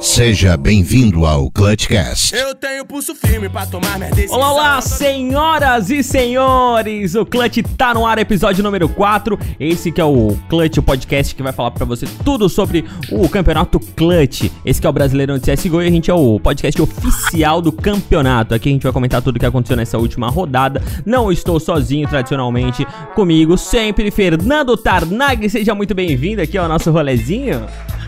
Seja bem-vindo ao Clutchcast. Eu tenho pulso firme pra tomar minha decisão. Olá, olá, senhoras e senhores! O Clutch tá no ar, episódio número 4. Esse que é o Clutch, o podcast que vai falar pra você tudo sobre o campeonato Clutch. Esse que é o Brasileirão de CSGO e a gente é o podcast oficial do campeonato. Aqui a gente vai comentar tudo o que aconteceu nessa última rodada. Não estou sozinho, tradicionalmente, comigo sempre, Fernando Tarnag. Seja muito bem-vindo aqui ao nosso rolezinho.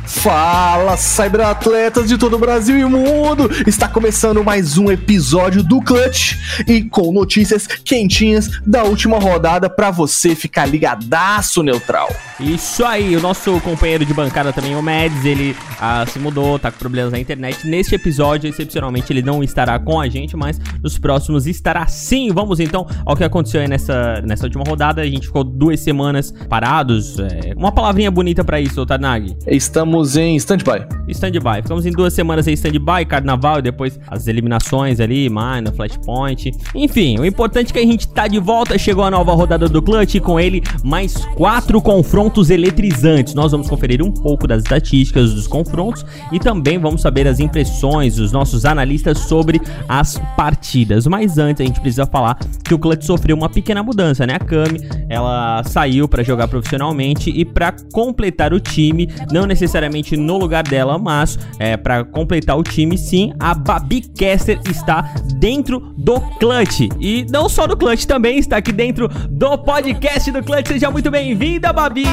Fala, cyberatletas de todo o Brasil e mundo! Está começando mais um episódio do Clutch e com notícias quentinhas da última rodada pra você ficar ligadaço neutral. Isso aí, o nosso companheiro de bancada também, o Mads, ele ah, se mudou, tá com problemas na internet. Neste episódio, excepcionalmente, ele não estará com a gente, mas nos próximos estará sim. Vamos então ao que aconteceu aí nessa, nessa última rodada. A gente ficou duas semanas parados. é, uma palavrinha bonita pra isso, Tanag. Estamos em stand-by. Stand-by. Ficamos em duas semanas aí stand-by, carnaval e depois as eliminações ali, Mine, Flashpoint. Enfim, o importante é que a gente tá de volta. Chegou a nova rodada do Clutch e com ele mais quatro confrontos eletrizantes. Nós vamos conferir um pouco das estatísticas dos confrontos e também vamos saber as impressões dos nossos analistas sobre as partidas. Mas antes a gente precisa falar que o Clutch sofreu uma pequena mudança, né? A Kami, ela saiu pra jogar profissionalmente e pra completar o time, não necessariamente no lugar dela, mas é, para completar o time, sim, a Babi Caster está dentro do Clutch. E não só do Clutch, também está aqui dentro do podcast do Clutch. Seja muito bem-vinda, Babi!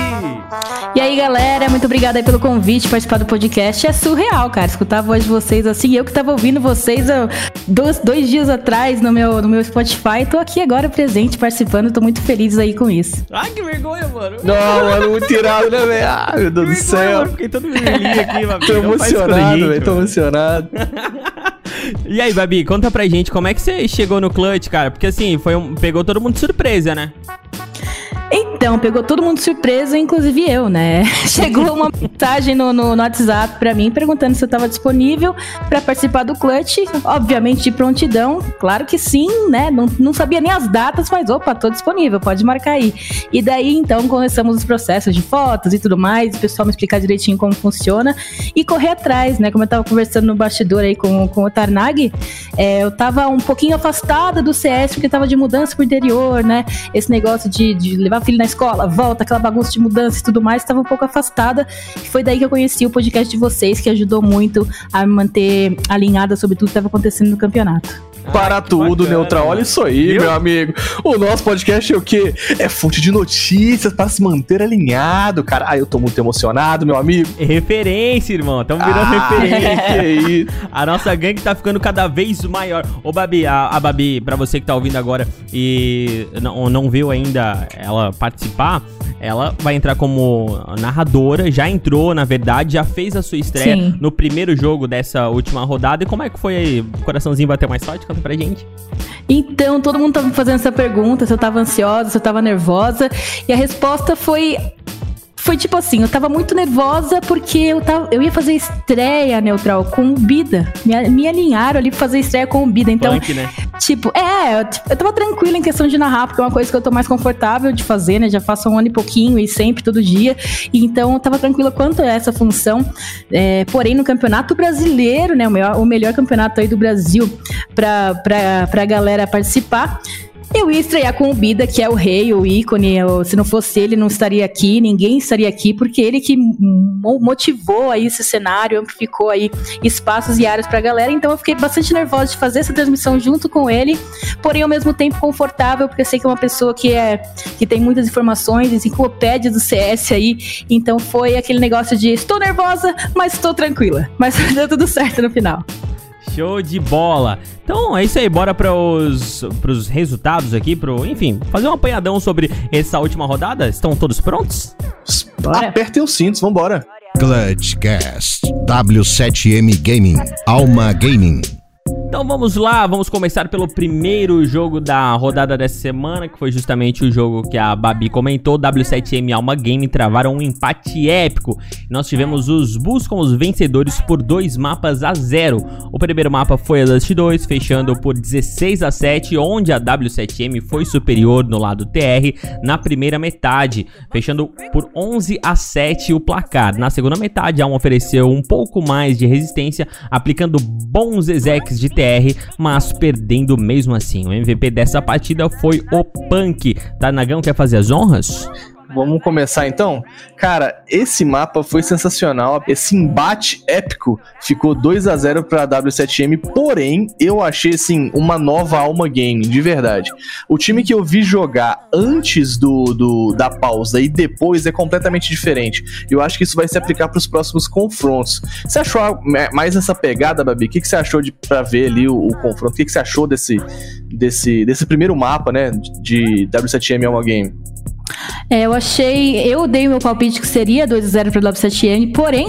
E aí, galera, muito obrigada aí pelo convite, participar do podcast. É surreal, cara, escutar a voz de vocês assim. Eu que tava ouvindo vocês dois, dois dias atrás no meu, no meu Spotify, tô aqui agora presente, participando, tô muito feliz aí com isso. Ai, que vergonha, mano! Não, mano, muito tirado, né, velho? Ai, meu Deus do Que vergonha, céu. mano. Fiquei todo vermelhinho aqui, Babi. Tô emocionado, velho, tô emocionado. E aí, Babi, conta pra gente como é que você chegou no Clutch, cara? Porque assim, foi um, pegou todo mundo de surpresa, né? Então, pegou todo mundo de surpresa, inclusive eu, né? Chegou uma mensagem no, no, no WhatsApp pra mim perguntando se eu tava disponível pra participar do Clutch. Obviamente de prontidão, claro que sim, né? Não, não sabia nem as datas, mas opa, tô disponível, pode marcar aí. E daí, então, começamos os processos de fotos e tudo mais, o pessoal me explicar direitinho como funciona e correr atrás, né? Como eu tava conversando no bastidor aí com, com o Tarnag, é, eu tava um pouquinho afastada do CS porque tava de mudança pro interior, né? Esse negócio de, de levar filho na escola, volta, aquela bagunça de mudança e tudo mais, tava um pouco afastada. E foi daí que eu conheci o podcast de vocês, que ajudou muito a me manter alinhada sobre tudo que tava acontecendo no campeonato. Para Ah, que tudo, bacana, neutral. Olha isso aí, Viu? meu amigo. O nosso podcast é o quê? É fonte de notícias para se manter alinhado, cara. Ah, eu tô muito emocionado, meu amigo. Referência, irmão. Estamos virando Ah, referência. isso. A nossa gangue tá ficando cada vez maior. Ô, Babi, a, a Babi, pra você que tá ouvindo agora e não, não viu ainda ela participar, ela vai entrar como narradora, já entrou, na verdade, já fez a sua estreia Sim. no primeiro jogo dessa última rodada. E como é que foi aí? O coraçãozinho bateu mais forte? Conta pra gente. Então, todo mundo tava me fazendo essa pergunta, se eu tava ansiosa, se eu tava nervosa, e a resposta foi foi tipo assim, eu tava muito nervosa porque eu, tava, eu ia fazer estreia neutral com o Bida. Me, me alinharam ali pra fazer estreia com o Bida. Então, Punk, né? Tipo, é, eu, tipo, eu tava tranquila em questão de narrar, porque é uma coisa que eu tô mais confortável de fazer, né? Já faço um ano e pouquinho e sempre, todo dia. Então eu tava tranquila quanto a essa função. É, porém, no campeonato brasileiro, né? O melhor, o melhor campeonato aí do Brasil pra, pra, pra galera participar. Com o Bida, que é o rei, o ícone. Se não fosse ele, não estaria aqui, ninguém estaria aqui, porque ele que mo- motivou aí esse cenário, amplificou aí espaços e áreas pra galera. Então eu fiquei bastante nervosa de fazer essa transmissão junto com ele, porém ao mesmo tempo confortável, porque eu sei que é uma pessoa que é que tem muitas informações, enciclopédias do CS aí. Então foi aquele negócio de estou nervosa, mas estou tranquila. Mas deu tudo certo no final. Show de bola. Então é isso aí, bora para os pros resultados aqui, pro, enfim, fazer um apanhadão sobre essa última rodada. Estão todos prontos? Bora. Apertem os cintos, vambora. Clutchcast. W7M Gaming. Alma Gaming. Então vamos lá, vamos começar pelo primeiro jogo da rodada dessa semana, que foi justamente o jogo que a Babi comentou. W7M Alma Game travaram um empate épico. Nós tivemos os Bulls como os vencedores por dois mapas a zero. O primeiro mapa foi a Dust 2, fechando por 16 a 7, onde a W7M foi superior no lado TR na primeira metade, fechando por 11 a 7 o placar. Na segunda metade, a Alma ofereceu um pouco mais de resistência, aplicando bons execs de TR mas perdendo mesmo assim. O MVP dessa partida foi o Punk. Nagão quer fazer as honras? Vamos começar então? Cara, esse mapa foi sensacional. Esse embate épico ficou 2 a 0 para W7M, porém, eu achei assim uma nova alma game, de verdade. O time que eu vi jogar antes do, do da pausa e depois é completamente diferente. Eu acho que isso vai se aplicar para os próximos confrontos. Você achou mais essa pegada, Babi? O que, que você achou de para ver ali o, o confronto? O que, que você achou desse, desse, desse primeiro mapa, né, de W7M Alma Game? É, eu achei. Eu dei o meu palpite que seria 2x0 para o W7N, porém,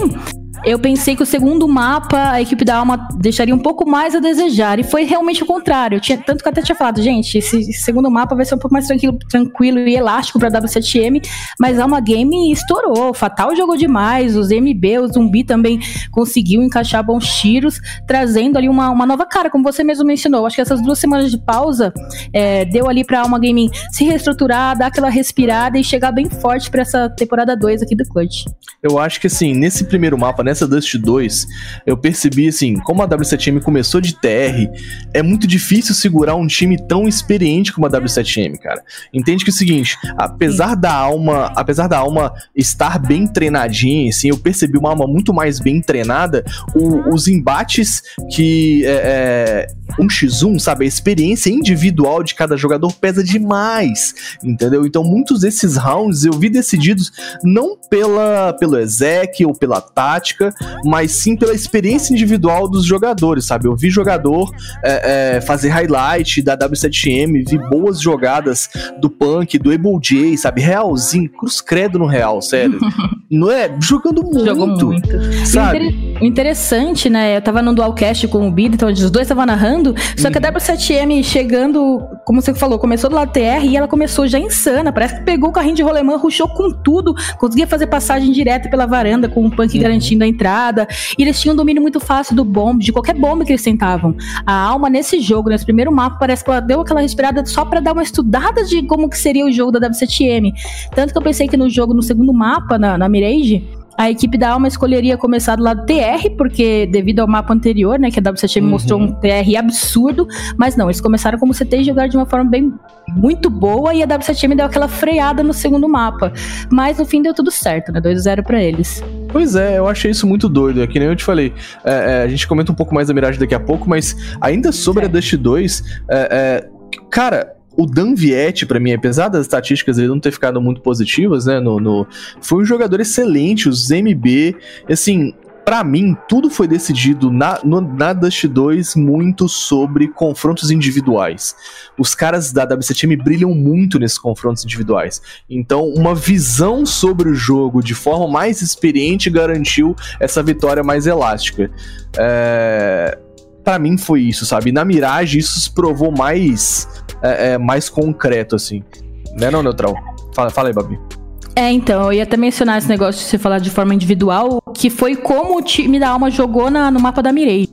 eu pensei que o segundo mapa, a equipe da Alma deixaria um pouco mais a desejar. E foi realmente o contrário. Tinha, tanto que eu até tinha falado, gente, esse segundo mapa vai ser um pouco mais tranquilo, tranquilo e elástico pra W7M. Mas a Alma Game estourou. Fatal jogou demais. Os MB, o Zumbi também conseguiu encaixar bons tiros, trazendo ali uma, uma nova cara, como você mesmo mencionou. Acho que essas duas semanas de pausa é, deu ali pra Alma Gaming se reestruturar, dar aquela respirada e chegar bem forte para essa temporada 2 aqui do Clutch. Eu acho que assim, nesse primeiro mapa, nessa Dust 2, eu percebi assim, como a W7M começou de TR, é muito difícil segurar um time tão experiente como a W7M, cara. Entende que é o seguinte, apesar da alma, apesar da alma estar bem treinadinha, assim, eu percebi uma alma muito mais bem treinada, o, os embates que é, é, 1x1, sabe, a experiência individual de cada jogador pesa demais, entendeu? Então muitos desses rounds eu vi decididos não pela pelo exec ou pela tática, mas sim pela experiência individual dos jogadores, sabe? Eu vi jogador é, é, fazer highlight da W7M, vi boas jogadas do Punk, do Able J, sabe? Realzinho, cruz credo no Real, sério. Não é? Jogando muito. Jogou muito. Sabe? O interessante, né? Eu tava no Dualcast com o Bid, então os dois estavam narrando, só que a uhum. W7M chegando, como você falou, começou do lado TR e ela começou já insana. Parece que pegou o carrinho de rolemã, ruxou com tudo, conseguia fazer passagem direta pela varanda com o Punk uhum. garantindo a entrada. E eles tinham um domínio muito fácil do bomb, de qualquer bomba que eles tentavam. A alma nesse jogo, nesse primeiro mapa, parece que ela deu aquela respirada só para dar uma estudada de como que seria o jogo da W7M. Tanto que eu pensei que no jogo, no segundo mapa, na, na Mirage, a equipe da Alma escolheria começar do lado TR, porque devido ao mapa anterior, né, que a W7M uhum. mostrou um TR absurdo, mas não, eles começaram como CT e jogaram de uma forma bem muito boa e a W7M deu aquela freada no segundo mapa. Mas no fim deu tudo certo, né? 2-0 para eles. Pois é, eu achei isso muito doido. É que nem eu te falei. É, é, a gente comenta um pouco mais da Mirage daqui a pouco, mas ainda sobre a Dust 2, é, é, cara, o Dan Vietti, para mim, apesar das estatísticas ele não ter ficado muito positivas, né, no, no, foi um jogador excelente, os MB, assim, para mim, tudo foi decidido na, no, na Dust 2 muito sobre confrontos individuais. Os caras da W7M brilham muito nesses confrontos individuais. Então, uma visão sobre o jogo de forma mais experiente garantiu essa vitória mais elástica. É... Para mim foi isso, sabe? Na Mirage isso se provou mais, é, é, mais concreto, assim. Né não, Neutral? Fala, fala aí, Babi. É, então, eu ia até mencionar esse negócio de você falar de forma individual, que foi como o time da Alma jogou na, no mapa da Mirei.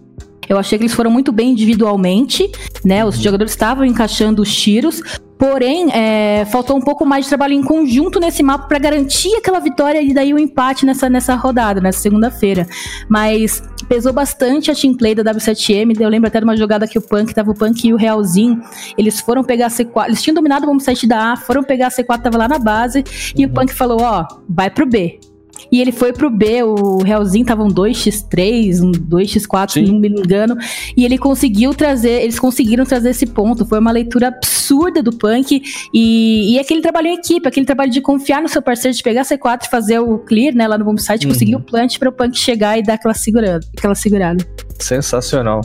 Eu achei que eles foram muito bem individualmente, né? Os jogadores estavam encaixando os tiros, Porém, é, faltou um pouco mais de trabalho em conjunto nesse mapa para garantir aquela vitória e daí o empate nessa, nessa rodada, nessa segunda-feira. Mas pesou bastante a team play da W7M. Eu lembro até de uma jogada que o Punk, tava o Punk e o Realzinho. Eles foram pegar a C4. Eles tinham dominado o bomb site da A, foram pegar a C4, tava lá na base. E o Punk falou: Ó, vai pro B. E ele foi pro B, o Realzinho tava um 2x3, um 2x4, se não me engano. E ele conseguiu trazer, eles conseguiram trazer esse ponto. Foi uma leitura absurda do Punk. E, e aquele trabalho em equipe, aquele trabalho de confiar no seu parceiro, de pegar C4 e fazer o clear, né, lá no bombsite, uhum. conseguir o plant para o Punk chegar e dar aquela segurada. Aquela segurada. Sensacional.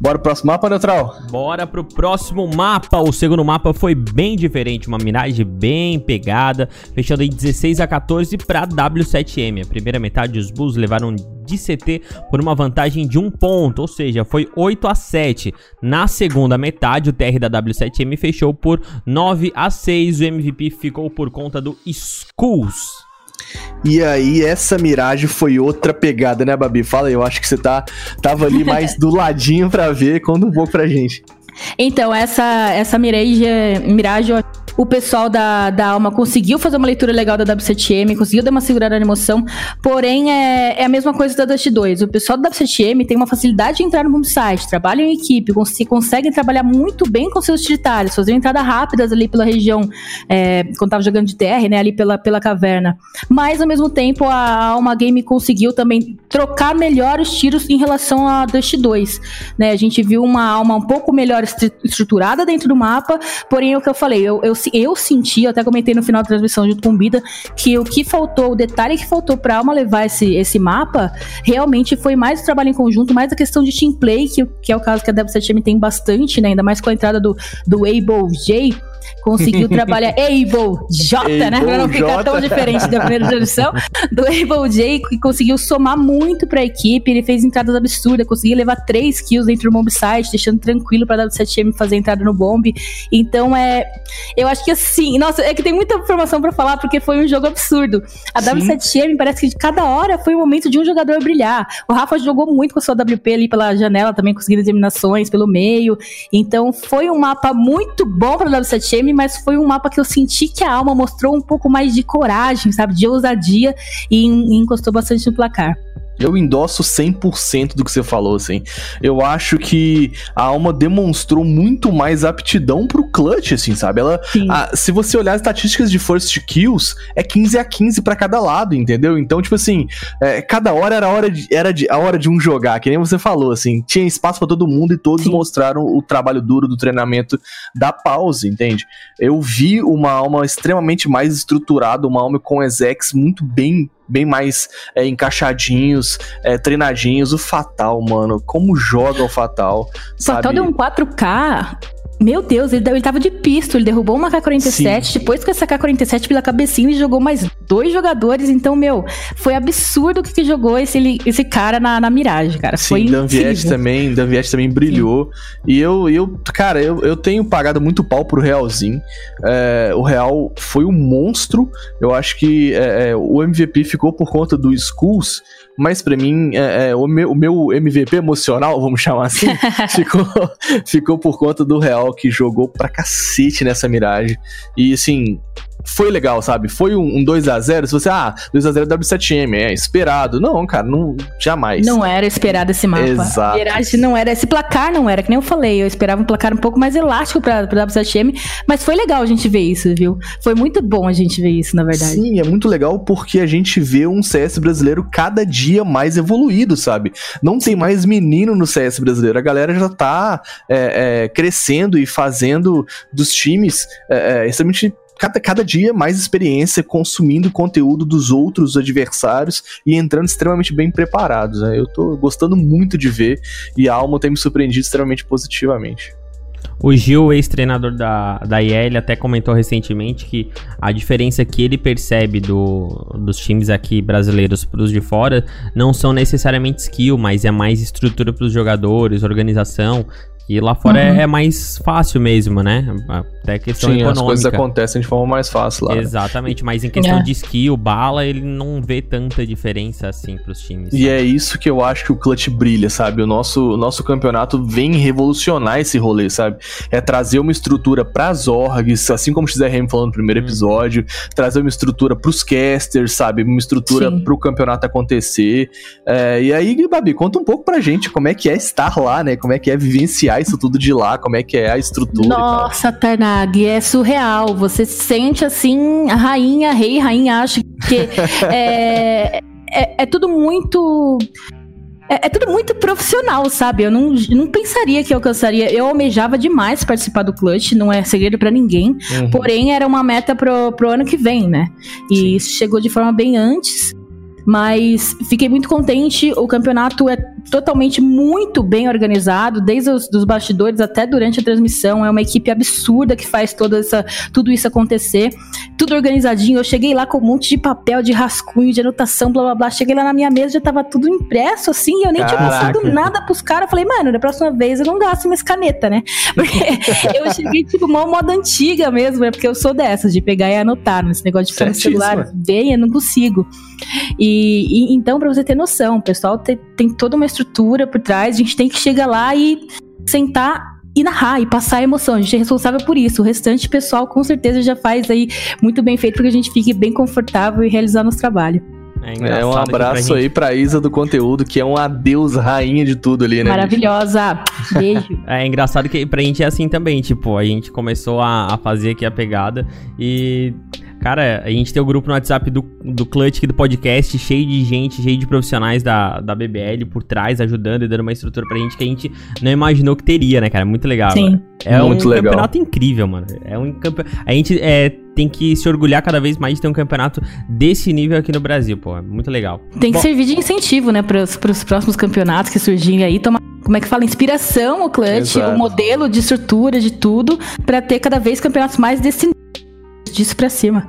Bora pro próximo mapa, Neutral? Bora pro próximo mapa. O segundo mapa foi bem diferente, uma miragem bem pegada, fechando em 16 a 14 para W7M. A primeira metade os Bulls levaram de CT por uma vantagem de um ponto, ou seja, foi 8 a 7. Na segunda metade, o TR da W7M fechou por 9 a 6. O MVP ficou por conta do Schools. E aí, essa miragem foi outra pegada, né, Babi? Fala aí, eu acho que você tá, tava ali mais do ladinho pra ver, conta um pouco pra gente. Então, essa, essa miragem, miragem o pessoal da, da Alma conseguiu fazer uma leitura legal da W7M, conseguiu dar uma segurada na emoção, porém é, é a mesma coisa da Dust 2. O pessoal da W7M tem uma facilidade de entrar no boom site, trabalham em equipe, cons conseguem trabalhar muito bem com seus utilitários, fazer entradas rápidas ali pela região, é, quando tava jogando de TR, né, ali pela, pela caverna. Mas, ao mesmo tempo, a Alma Game conseguiu também trocar melhor os tiros em relação a Dust 2. Né? A gente viu uma Alma um pouco melhor estruturada dentro do mapa, porém, é o que eu falei, eu, eu eu senti, eu até comentei no final da transmissão junto com o Bida, que o que faltou, o detalhe que faltou pra Alma levar esse, esse mapa, realmente foi mais o trabalho em conjunto, mais a questão de team play, que, que é o caso que a W7M tem bastante, né? Ainda mais com a entrada do, do Able J conseguiu trabalhar Able J, né? Pra não ficar J. tão diferente da primeira geração. Do Able J, que conseguiu somar muito pra equipe. Ele fez entradas absurdas, conseguiu levar três kills dentro do bomb site, deixando tranquilo pra W7M fazer entrada no bomb. Então é. Eu acho que assim. Nossa, é que tem muita informação pra falar, porque foi um jogo absurdo. A Sim. W7M parece que de cada hora foi o momento de um jogador brilhar. O Rafa jogou muito com a sua WP ali pela janela, também conseguindo eliminações pelo meio. Então foi um mapa muito bom pra W7M mas foi um mapa que eu senti que a alma mostrou um pouco mais de coragem, sabe? De ousadia e, e encostou bastante no placar. Eu endosso 100% do que você falou, assim. Eu acho que a Alma demonstrou muito mais aptidão pro clutch, assim, sabe? Ela, a, se você olhar as estatísticas de first kills, é 15 a 15 para cada lado, entendeu? Então, tipo assim, é, cada hora era a hora, de, era de, a hora de um jogar, que nem você falou, assim. Tinha espaço para todo mundo e todos Sim. mostraram o trabalho duro do treinamento da pausa, entende? Eu vi uma alma extremamente mais estruturada, uma alma com execs muito bem bem mais é, encaixadinhos, é, treinadinhos. O Fatal, mano, como joga o Fatal. O Fatal deu um 4K meu Deus, ele, ele tava de pisto, ele derrubou uma K-47, Sim. depois com essa K-47 pela cabecinha e jogou mais dois jogadores, então, meu, foi absurdo o que, que jogou esse, esse cara na, na miragem, cara. Sim, foi Danviette também, Danviette também brilhou. Sim. E eu, eu, cara, eu, eu tenho pagado muito pau pro Realzinho. É, o Real foi um monstro. Eu acho que é, é, o MVP ficou por conta do Schools, mas para mim, é, é, o, meu, o meu MVP emocional, vamos chamar assim, ficou, ficou por conta do Real, que jogou pra cacete nessa miragem. E assim, foi legal, sabe? Foi um, um 2x0. Se você, ah, 2x0 W7M, é esperado. Não, cara, não, jamais. Não era esperado esse mapa. Exato. Não era, esse placar não era, que nem eu falei. Eu esperava um placar um pouco mais elástico pra, pra W7M, mas foi legal a gente ver isso, viu? Foi muito bom a gente ver isso, na verdade. Sim, é muito legal porque a gente vê um CS brasileiro cada dia mais evoluído, sabe? Não tem mais menino no CS brasileiro. A galera já tá é, é, crescendo e fazendo dos times é, é extremamente cada, cada dia mais experiência consumindo conteúdo dos outros adversários e entrando extremamente bem preparados. Né? Eu tô gostando muito de ver e a Alma tem me surpreendido extremamente positivamente. O Gil, ex-treinador da, da IL, até comentou recentemente que a diferença que ele percebe do, dos times aqui brasileiros para os de fora não são necessariamente skill, mas é mais estrutura para os jogadores, organização. E lá fora é, uhum. é, é, mais fácil mesmo, né? Até questão Sim, econômica. as coisas acontecem de forma mais fácil lá. Né? Exatamente, né? mas em questão é. de skill, bala, ele não vê tanta diferença assim pros times. E é isso que eu acho que o Clutch brilha, sabe? O nosso, o nosso campeonato vem revolucionar esse rolê, sabe? É trazer uma estrutura pras orgs, assim como o XRM falou no primeiro uhum. episódio, trazer uma estrutura pros casters, sabe? Uma estrutura Sim. pro campeonato acontecer. É, e aí, Babi, conta um pouco pra gente como é que é estar lá, né? Como é que é vivenciar isso tudo de lá, como é que é a estrutura Nossa, Tarnag, é surreal. Você sente assim, a rainha, rei, rainha, acho que é, é, é tudo muito. É, é, tudo muito profissional, sabe? Eu não, não pensaria que eu alcançaria. Eu almejava demais participar do Clutch, não é segredo para ninguém. Uhum. Porém, era uma meta pro, pro ano que vem, né? E Sim. isso chegou de forma bem antes. Mas fiquei muito contente. O campeonato é totalmente muito bem organizado, desde os dos bastidores até durante a transmissão. É uma equipe absurda que faz toda essa, tudo isso acontecer. Tudo organizadinho. Eu cheguei lá com um monte de papel, de rascunho, de anotação, blá blá blá. Cheguei lá na minha mesa, já tava tudo impresso, assim, e eu nem Caraca. tinha passado nada pros caras. Falei, mano, da próxima vez eu não gasto mais caneta, né? Porque eu cheguei, tipo, uma moda antiga mesmo, né? Porque eu sou dessas, de pegar e anotar nesse negócio de ficar no celular. Bem, eu não consigo. E, e então, pra você ter noção, o pessoal tem, tem toda uma estrutura por trás, a gente tem que chegar lá e sentar e narrar e passar a emoção. A gente é responsável por isso. O restante pessoal com certeza já faz aí muito bem feito para que a gente fique bem confortável e realizar nosso trabalho. É engraçado um pra abraço gente. aí pra Isa do conteúdo, que é uma deusa rainha de tudo ali, né? Maravilhosa. Beijo. É engraçado que pra gente é assim também, tipo, a gente começou a, a fazer aqui a pegada e. Cara, a gente tem o grupo no WhatsApp do, do Clutch aqui do podcast, cheio de gente, cheio de profissionais da, da BBL por trás, ajudando e dando uma estrutura pra gente que a gente não imaginou que teria, né, cara? Muito legal. Sim. É Muito um legal. campeonato incrível, mano. É um campe... A gente é, tem que se orgulhar cada vez mais de ter um campeonato desse nível aqui no Brasil, pô. É muito legal. Tem que Bom, servir de incentivo, né, para os próximos campeonatos que surgirem aí. Tomar, como é que fala? Inspiração, o clutch, Exato. o modelo de estrutura, de tudo, para ter cada vez campeonatos mais desse disso pra cima.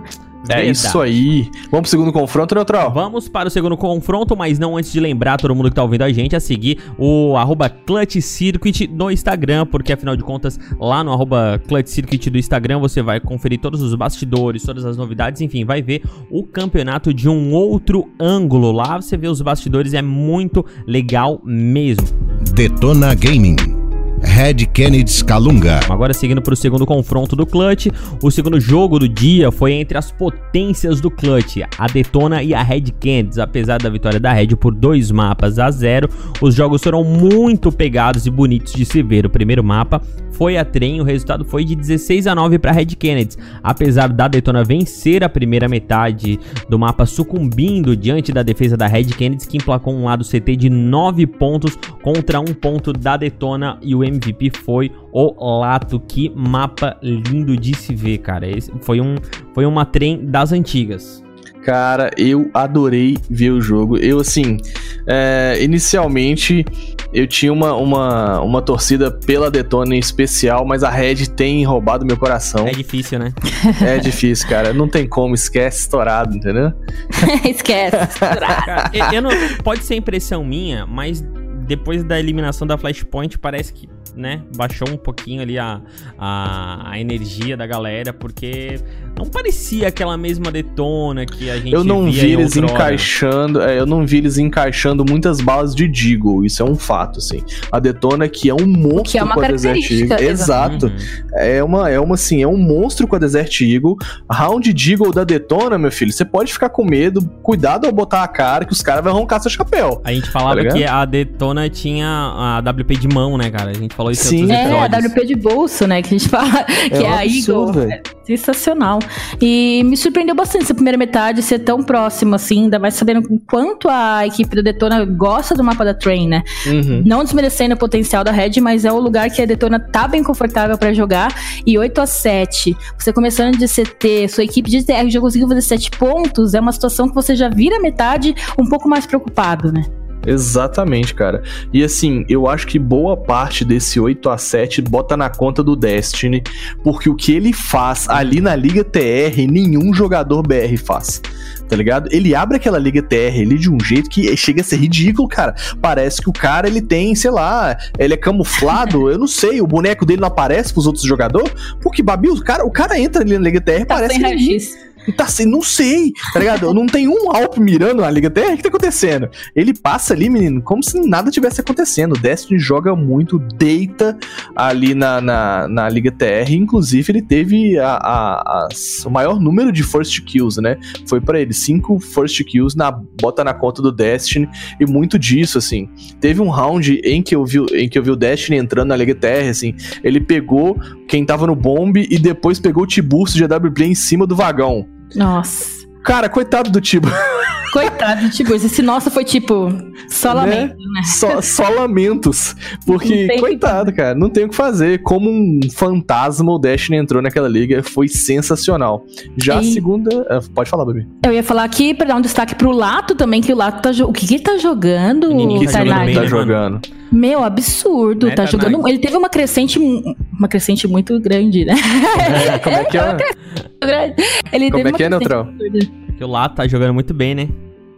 É verdade. isso aí. Vamos pro segundo confronto, Neutral? Vamos para o segundo confronto, mas não antes de lembrar todo mundo que tá ouvindo a gente a seguir o arroba Clutch Circuit no Instagram, porque afinal de contas, lá no arroba Clutch Circuit do Instagram você vai conferir todos os bastidores, todas as novidades, enfim, vai ver o campeonato de um outro ângulo. Lá você vê os bastidores, é muito legal mesmo. Detona Gaming. Red Kennedy Calunga. Agora seguindo para o segundo confronto do Clutch, o segundo jogo do dia foi entre as potências do Clutch, a Detona e a Red Candies. Apesar da vitória da Red por dois mapas a zero, os jogos foram muito pegados e bonitos de se ver. O primeiro mapa foi a trem, o resultado foi de 16 a 9 para Red Kennedy. Apesar da Detona vencer a primeira metade do mapa sucumbindo diante da defesa da Red Kennedy, que emplacou um lado CT de 9 pontos contra um ponto da Detona e o MVP foi o Lato. Que mapa lindo de se ver, cara. Esse foi, um, foi uma trem das antigas. Cara, eu adorei ver o jogo. Eu, assim, é, inicialmente eu tinha uma, uma, uma torcida pela Detona em especial, mas a Red tem roubado meu coração. É difícil, né? É difícil, cara. Não tem como, esquece estourado, entendeu? Esquece. Cara, eu- eu não, pode ser impressão minha, mas depois da eliminação da Flashpoint parece que, né, baixou um pouquinho ali a, a, a energia da galera, porque não parecia aquela mesma detona que a gente Eu não via vi eles encaixando, é, eu não vi eles encaixando muitas balas de Deagle, isso é um fato, assim. A Detona que é um monstro Que é uma com a Desert Eagle. Exato. Uhum. É uma, é uma assim, é um monstro com a Desert Eagle. Round Deagle da Detona, meu filho, você pode ficar com medo, cuidado ao botar a cara que os caras vão arrancar seu chapéu. A gente falava Tá que a Detona tinha a WP de mão, né, cara? A gente falou isso Sim. em outros É, a episódios. WP de bolso, né? Que a gente fala que é, um a Eagle. velho. Sensacional. E me surpreendeu bastante essa primeira metade ser tão próxima, assim, ainda mais sabendo o quanto a equipe da Detona gosta do mapa da Train, né? Uhum. Não desmerecendo o potencial da Red, mas é o lugar que a Detona tá bem confortável pra jogar. E 8 a 7 você começando de CT, sua equipe de TR já conseguiu fazer 7 pontos, é uma situação que você já vira metade um pouco mais preocupado, né? Exatamente, cara. E assim, eu acho que boa parte desse 8 a 7 bota na conta do Destiny, porque o que ele faz ali na Liga TR, nenhum jogador BR faz. Tá ligado? Ele abre aquela Liga TR ali de um jeito que chega a ser ridículo, cara. Parece que o cara ele tem, sei lá, ele é camuflado, eu não sei, o boneco dele não aparece pros outros jogadores, porque Babi, o cara, o cara entra ali na Liga TR, Tá parece sem que Tá sem, não sei, tá ligado? Não tem um Alp mirando na Liga TR, o que tá acontecendo? Ele passa ali, menino, como se nada tivesse acontecendo. O Destiny joga muito, deita ali na, na, na Liga TR. Inclusive, ele teve a, a- as- o maior número de first kills, né? Foi pra ele, cinco first kills, na, bota na conta do Destiny. E muito disso, assim. Teve um round em que eu vi, em que eu vi o Destiny entrando na Liga TR, assim. Ele pegou quem tava no bomb e depois pegou o Tiburcio de AWP em cima do vagão. Nossa. Cara, coitado do Tibo. Coitado do Tiburcio. Esse nossa foi tipo, só lamento, né? Só, só lamentos. Porque, Não tem o que coitado, cara, não tem o que fazer. Como um fantasma, o Destiny entrou naquela liga, foi sensacional. Já a E- segunda. ah, Pode falar, Babi. Eu ia falar aqui pra dar um destaque pro Lato também, que o Lato tá jo- O que, que ele tá jogando, Menininho Que tá jogando bem, tá né, mano? jogando? Meu, absurdo. Né, tá Tarnag? jogando. Ele teve uma crescente. Uma crescente muito grande, né? É, como é que é? Ele Como teve é que é, Neutral? Porque o lá tá jogando muito bem, né?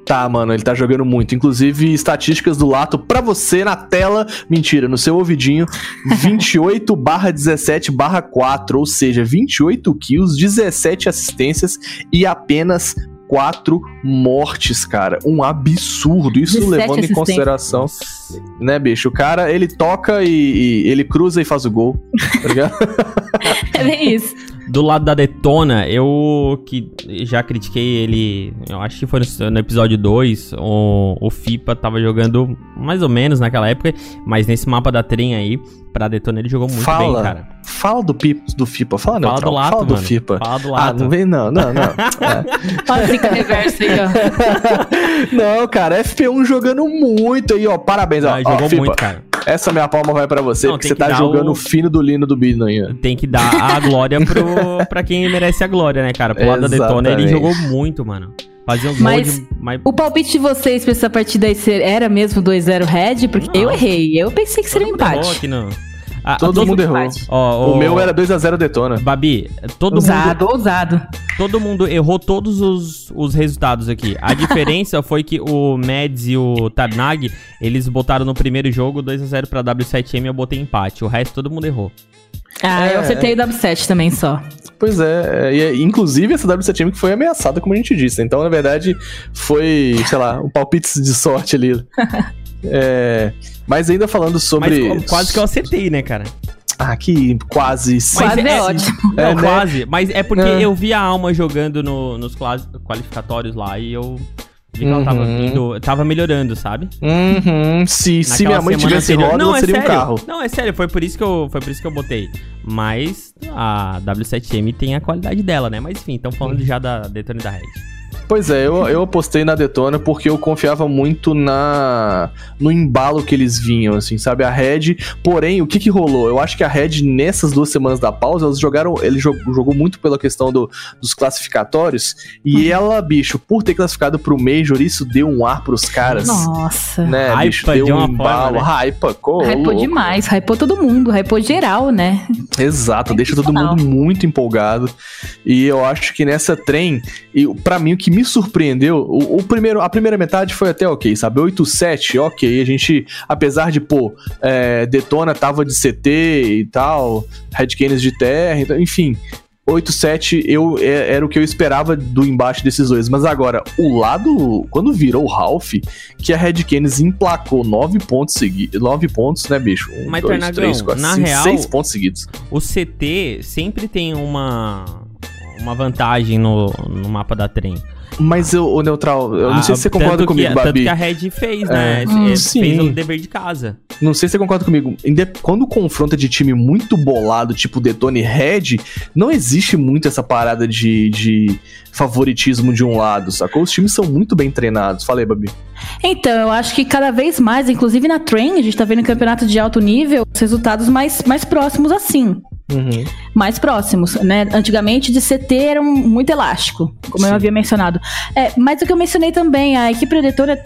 Tá, mano, ele tá jogando muito. Inclusive, estatísticas do Lato pra você na tela. Mentira, no seu ouvidinho. 28 barra 17 barra 4. Ou seja, 28 kills, 17 assistências e apenas 4 mortes, cara. Um absurdo. Isso 17 levando em consideração, né, bicho? O cara, ele toca e, e ele cruza e faz o gol. Tá ligado? É bem isso. Do lado da Detona, eu que já critiquei ele, eu acho que foi no, episódio 2, o, o FIPA tava jogando mais ou menos naquela época, mas nesse mapa da trem aí, pra Detona ele jogou muito fala, bem, cara. fala do, Pip, do FIPA. Fala, Fala do Lato, Fala do mano. FIPA. Fala do Ah, Lato. não vem, não, não, não. É. Olha a zica reversa aí, ó. Não, cara, FP1 jogando muito aí, ó. Parabéns, ó. Ah, ó jogou Fipa, muito, cara. Essa minha palma vai pra você, Não, porque você que tá jogando o- fino do lino do Bino aí. ó. Tem que dar a glória pro, pra quem merece a glória, né, cara? Pro lado da Detona, ele jogou muito, mano. Fazia uns Mas- moldes, mas... O palpite de vocês pra essa partida aí ser- era mesmo 2-0 Red? Porque Não. eu errei. Eu pensei que seria um empate. aqui no... Ah, Todo mundo errou. ó, O meu era 2x0 Detona. Babi, todo mundo Ousado, ousado. Todo mundo errou todos os, os resultados aqui. A diferença foi que o Mads e o Tarnag, eles botaram no primeiro jogo 2x0 pra W7M e eu botei empate. O resto todo mundo errou. Ah, É, eu acertei o W7 também só. Pois é, e, é, inclusive essa W7M que foi ameaçada, como a gente disse. Então, na verdade, foi, sei lá, um palpite de sorte ali. É, mas ainda falando Mas sobre. qu- quase que eu acertei, né, cara? Ah, que quase. sim. Quase é é- ótimo. Não, É, né? quase. Mas é porque É. eu vi a Alma jogando no- nos qualificatórios lá e eu vi que ela tava Uhum. vindo, tava melhorando, sabe? Uhum, se, se Naquela minha mãe semana tivesse anterior. roda, não, ela é seria um sério. carro. Não, é sério, foi por isso que eu, foi por isso que eu botei. Mas a W7M tem a qualidade dela, né? Mas enfim, então falando já da Detone da Red. Pois é, eu, eu apostei na Detona porque eu confiava muito na no embalo que eles vinham, assim, sabe? A Red. Porém, o que que rolou? Eu acho que a Red, nessas duas semanas da pausa, eles jogaram. Ele jogou, jogou muito pela questão do- dos classificatórios. E ela, bicho, por ter classificado pro Major, isso deu um ar pros caras. Nossa. Né, Hypa bicho, deu de um embalo. forma, Hypa, co- Hypou demais, hypou todo mundo, hypou geral, né? Exato, deixa todo mundo muito empolgado. E eu acho que nessa trem, e para mim o que me surpreendeu, o, o primeiro, a primeira metade foi até ok, sabe? 8-7, ok. A gente, apesar de, pô, é, Detona tava de CT e tal, Red Canids de terra, então, enfim. 8-7 eu, é- era o que eu esperava do embate desses dois. Mas agora, o lado. Quando virou o Ralph, que a Red Canids emplacou 9 pontos seguidos. 9 pontos, né, bicho? Um, Mas, dois, Ternagão, três, quatro, na cinco, real- seis pontos seguidos. O CT sempre tem uma uma vantagem no, no mapa da trem. Mas eu, o Neutral, eu não sei se você concorda Ah, tanto comigo, que, Tanto Babi. que a Red fez, né? É. Hum, Sim. fez o dever de casa. Não sei se você concorda comigo. Quando confronta de time muito bolado, tipo Detone Red, não existe muito essa parada de, de favoritismo de um lado, sacou? Os times são muito bem treinados. Falei, Babi. Então, eu acho que cada vez mais, inclusive na Train, a gente tá vendo campeonato de alto nível, os resultados mais, mais próximos assim. Mais próximos, né? Antigamente de CT era muito elástico, como eu Sim. havia mencionado. É, mas o que eu mencionei também, a equipe predatora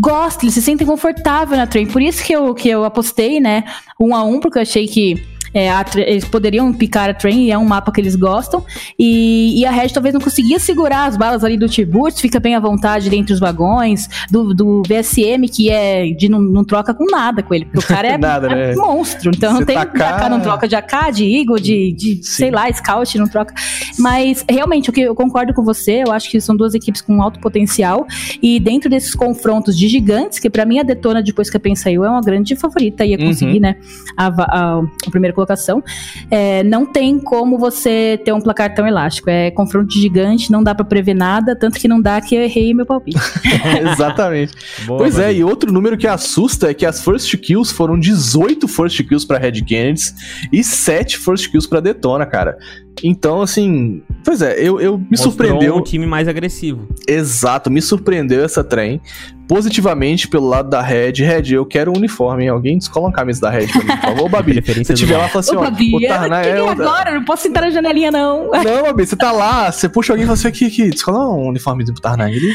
gosta, eles se sentem confortável na train. Por isso que eu, que eu apostei, né? Um a um, porque eu achei que é, a eles poderiam picar a train e é um mapa que eles gostam. E, e a Red talvez não conseguia segurar as balas ali do Tiburcio, fica bem à vontade dentro dos vagões, do, do VSM, que é de não, não troca com nada com ele, porque o cara é, Nada, é né? monstro. Então não tem tacar- AK, não troca de AK, de Eagle, de, de Sim. sei lá, Scout, não troca. Mas realmente, o que eu concordo com você, eu acho que são duas equipes com alto potencial. E dentro desses confrontos de gigantes, que pra mim a Detona, depois que a PEN saiu, é uma grande favorita, ia conseguir, Uhum. né, a, a- a primeira colocação. É, não tem como você ter um placar tão elástico. É confronto de gigante, não dá pra prever nada, tanto que não dá que eu errei meu palpite. Exatamente. Boa, pois é, Babi. e outro número que assusta é que as first kills foram 18 first kills pra Red Canids e 7 first kills pra Detona, cara. Então, assim, Pois é, eu, eu me Mostrou surpreendeu. um time mais agressivo. Exato, me surpreendeu essa trem. Positivamente pelo lado da Red. Red, eu quero um uniforme, hein? Alguém descola uma camisa da Red pra mim, por favor. Ô, Babi, se tiver lá, Babi. fala assim, Ô, ó, Babi, o eu Tarná queria é o... agora, não posso sentar na janelinha, não. Não, Babi, você tá lá, você puxa alguém e fala assim, aqui, aqui, descola um uniforme do Tarnag ali.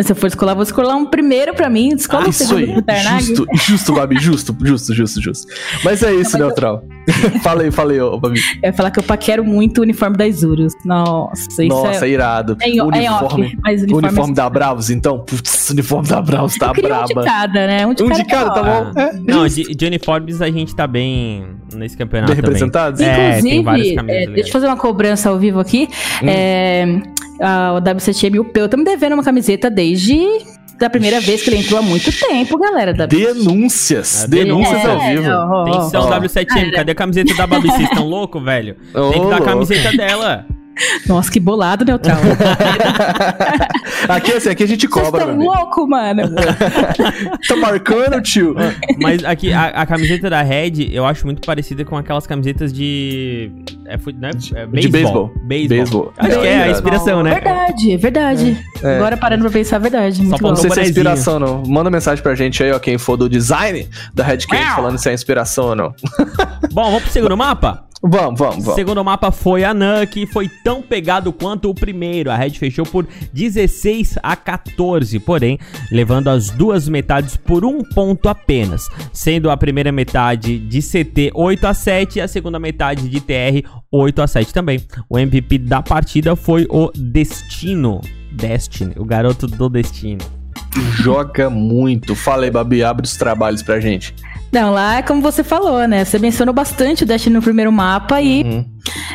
Se eu for descolar, vou descolar um primeiro pra mim, descola Ah, um isso segundo aí, pro justo, justo, Babi, justo, justo, justo, justo. Mas é isso, Não, mas eu- Neutral. fala aí, fala aí, ô, Babi. Eu ia falar que eu paquero muito o uniforme das Urus. Nossa, isso Nossa, é... irado. É é uniforme, mas o uniforme, uniforme da Bravos, então? Putz, o uniforme da Bravos tá queria um de braba. cada, né? Um de Um cada, de cada, tá bom? É, Não, de, de uniformes a gente tá bem nesse campeonato Bem também. representados? É, tem várias Inclusive, camisas é, deixa eu fazer uma cobrança ao vivo aqui. Hum. É, a, o WCTM e o Peu estão me devendo uma camiseta desde da primeira vez que ele entrou há muito tempo, galera. Da... Denúncias. É, denúncias É, ao vivo. Atenção, Ó. W7M, cadê a camiseta da Babi? Vocês estão loucos, velho? Tem que dar a camiseta dela. Nossa, que bolado, Neutral. aqui, assim, aqui a gente Vocês cobra, estão meu amigo. loucos, mano. Tá marcando, tio? Mas aqui, a, a camiseta da Red, eu acho muito parecida com aquelas camisetas de. É, não é, é De beisebol. Beisebol. Beisebol. Acho que é a inspiração, né? Verdade, é verdade. É. Agora parando pra pensar, é verdade. Muito faltou Não sei se é inspiração, não. Manda mensagem pra gente aí, ó, quem for do design da Red Cake, falando se é inspiração ou não. Bom, vamos pro segundo mapa? Vamos, vamos, vamos. Segundo mapa foi a que foi tão pegado quanto o primeiro. A Red fechou por 16 a 14, porém, levando as duas metades por um ponto apenas, sendo a primeira metade de CT 8 a 7 e a segunda metade de TR 8 a 7 também. O MVP da partida foi o Destino. Destiny, o garoto do Destino. Joga muito. Fala aí, Babi, abre os trabalhos pra gente. Não, lá é como você falou, né? Você mencionou bastante o Destiny no primeiro mapa e Uhum.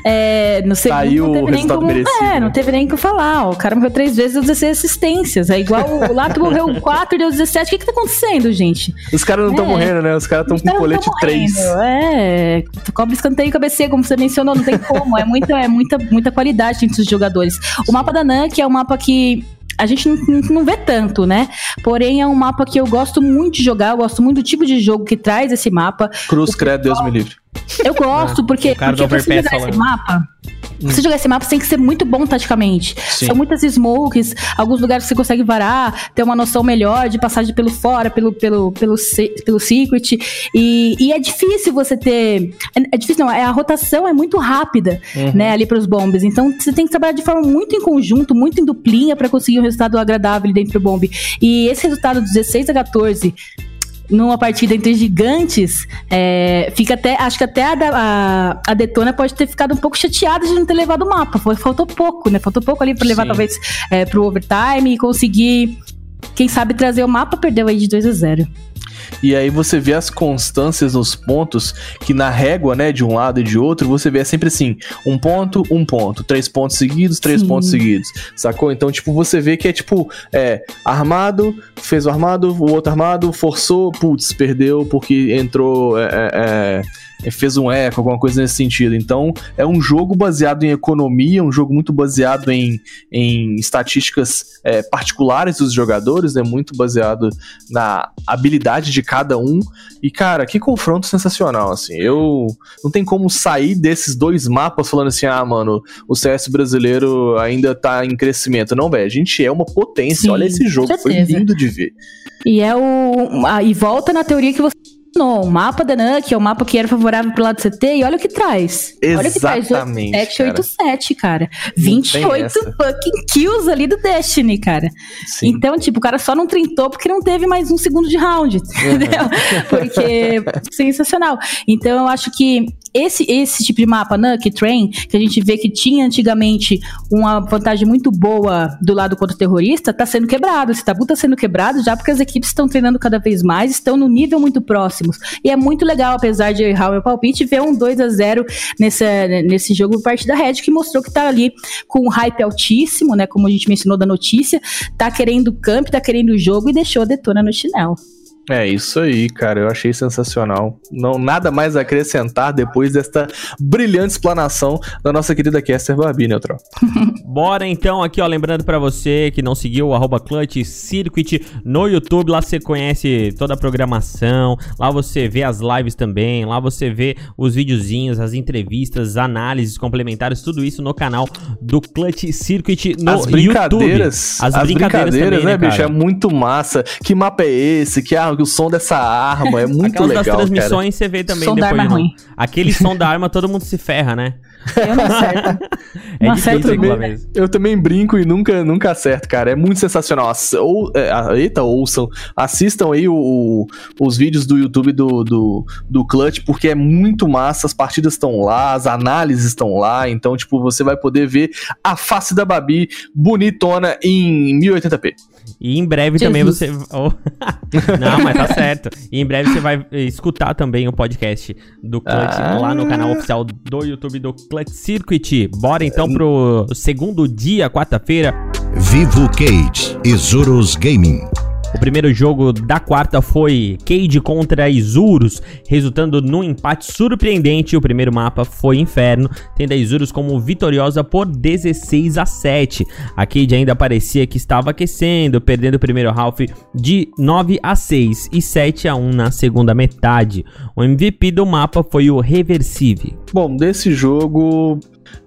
é, no segundo Saiu não teve nem como. merecido, é, né? não teve nem o que falar. O cara morreu três vezes deu 16 assistências. É igual o Lato morreu 4 deu 17. O que que tá acontecendo, gente? Os caras não estão É. morrendo, né? Os caras estão com colete tão 3. morrendo. É, cobre escanteio e cabeceio, como você mencionou, não tem como. É muita, é muita, muita qualidade entre os jogadores. O mapa da NAN, que é um mapa que a gente não, não- vê tanto, né? Porém, é um mapa que eu gosto muito de jogar, eu gosto muito do tipo de jogo que traz esse mapa. Cruz, credo, Deus me livre. Eu gosto, porque, cara porque pra você jogar esse mapa. pra Você jogar esse mapa você tem que ser muito bom taticamente. Sim. São muitas smokes, alguns lugares você consegue varar, ter uma noção melhor de passagem pelo fora, pelo, pelo, pelo, pelo secret. E, e é difícil você ter. É, difícil, não, é, a rotação é muito rápida, Uhum. né, ali pros bombes. Então você tem que trabalhar de forma muito em conjunto, muito em duplinha pra conseguir um resultado agradável dentro do bombe. E esse resultado 16 a 14 numa partida entre gigantes, é, fica até. Acho que até a, a, a Detona pode ter ficado um pouco chateada de não ter levado o mapa. Foi, faltou pouco, né? Faltou pouco ali pra levar, Sim. talvez, é, pro overtime e conseguir. Quem sabe trazer o mapa, perdeu aí de 2 a 0 E aí você vê as constâncias nos pontos, que na régua, né, de um lado e de outro, você vê sempre assim, um ponto, um ponto, três pontos seguidos, três Sim. pontos seguidos, sacou? Então, tipo, você vê que é tipo, é, armado, fez o armado, o outro armado, forçou, putz, perdeu porque entrou, é, é, é, fez um eco, alguma coisa nesse sentido. Então, é um jogo baseado em economia, um jogo muito baseado em, em estatísticas é, particulares dos jogadores, né, muito baseado na habilidade de cada um. E, cara, que confronto sensacional, assim. Eu não tem como sair desses dois mapas falando assim, ah, mano, o CS brasileiro ainda tá em crescimento. Não, velho, a gente é uma potência. Sim, Olha esse jogo, foi lindo de ver. E é o. a- e volta na teoria que você. O mapa da NAN, que é o mapa que era favorável pro lado do CT, e olha o que traz. Olha o que traz. Exatamente, 787, cara. tem 28 essa. fucking kills ali do Destiny, cara. Sim. Então, tipo, o cara só não trintou porque não teve mais um segundo de round, entendeu? Porque sensacional. Então, eu acho que esse, esse tipo de mapa, Nuke Train, que a gente vê que tinha antigamente uma vantagem muito boa do lado contra o terrorista, tá sendo quebrado. Esse tabu tá sendo quebrado já porque as equipes estão treinando cada vez mais, estão no nível muito próximos. E é muito legal, apesar de errar o meu palpite, ver um 2 a 0 nesse, nesse jogo por parte da Red, que mostrou que tá ali com um hype altíssimo, né? Como a gente mencionou da notícia, tá querendo o camp, tá querendo o jogo e deixou a detona no chinelo. É isso aí, cara. Eu achei sensacional. Não nada mais a acrescentar depois desta brilhante explanação da nossa querida Caster Babi, Neutral. Bora então aqui, ó, lembrando pra você que não seguiu o arroba Clutch Circuit no YouTube, lá você conhece toda a programação, lá você vê as lives também, lá você vê os videozinhos, as entrevistas, análises complementares, tudo isso no canal do Clutch Circuit no as brincadeiras, YouTube. As, brincadeiras, também, né, bicho? cara? É muito massa. Que mapa é esse? Que ah, o som dessa arma é muito Aquelas legal, das cara. transmissões você vê também Som da depois. arma é ruim. Aquele som da arma todo mundo se ferra, né? Eu não acerto. É Não acerto vez. Eu também brinco e nunca, nunca acerto, cara. É muito sensacional. Ou, é, a- eita, ouçam. Assistam aí o- o- os vídeos do YouTube do, do, do Clutch, porque é muito massa. As partidas estão lá, as análises estão lá. Então, tipo, você vai poder ver a face da Babi bonitona em 1080p. E em breve também Jesus. você. Oh. Não, mas tá certo. E em breve você vai eh, escutar também o podcast do Clutch Ah. lá no canal oficial do YouTube do Circuit. Bora então pro segundo dia, quarta-feira. Vivo Cage, Isurus Gaming. O primeiro jogo da quarta foi Cade contra Isurus, resultando num empate surpreendente. O primeiro mapa foi Inferno, tendo a Isurus como vitoriosa por 16 a 7. A Cade ainda parecia que estava aquecendo, perdendo o primeiro half de 9 a 6 e 7 a 1 na segunda metade. O MVP do mapa foi o Reversive. Bom, desse jogo,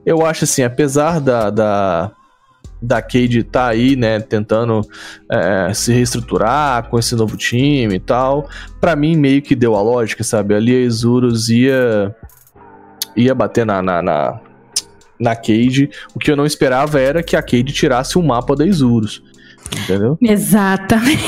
eu acho assim, apesar da, da, da Cade tá aí, né, tentando é, se reestruturar com esse novo time e tal, pra mim meio que deu a lógica, sabe? Ali a Isurus ia, ia bater na, na, na, na Cade. O que eu não esperava era que a Cade tirasse o mapa da Isurus. Entendeu? Exatamente.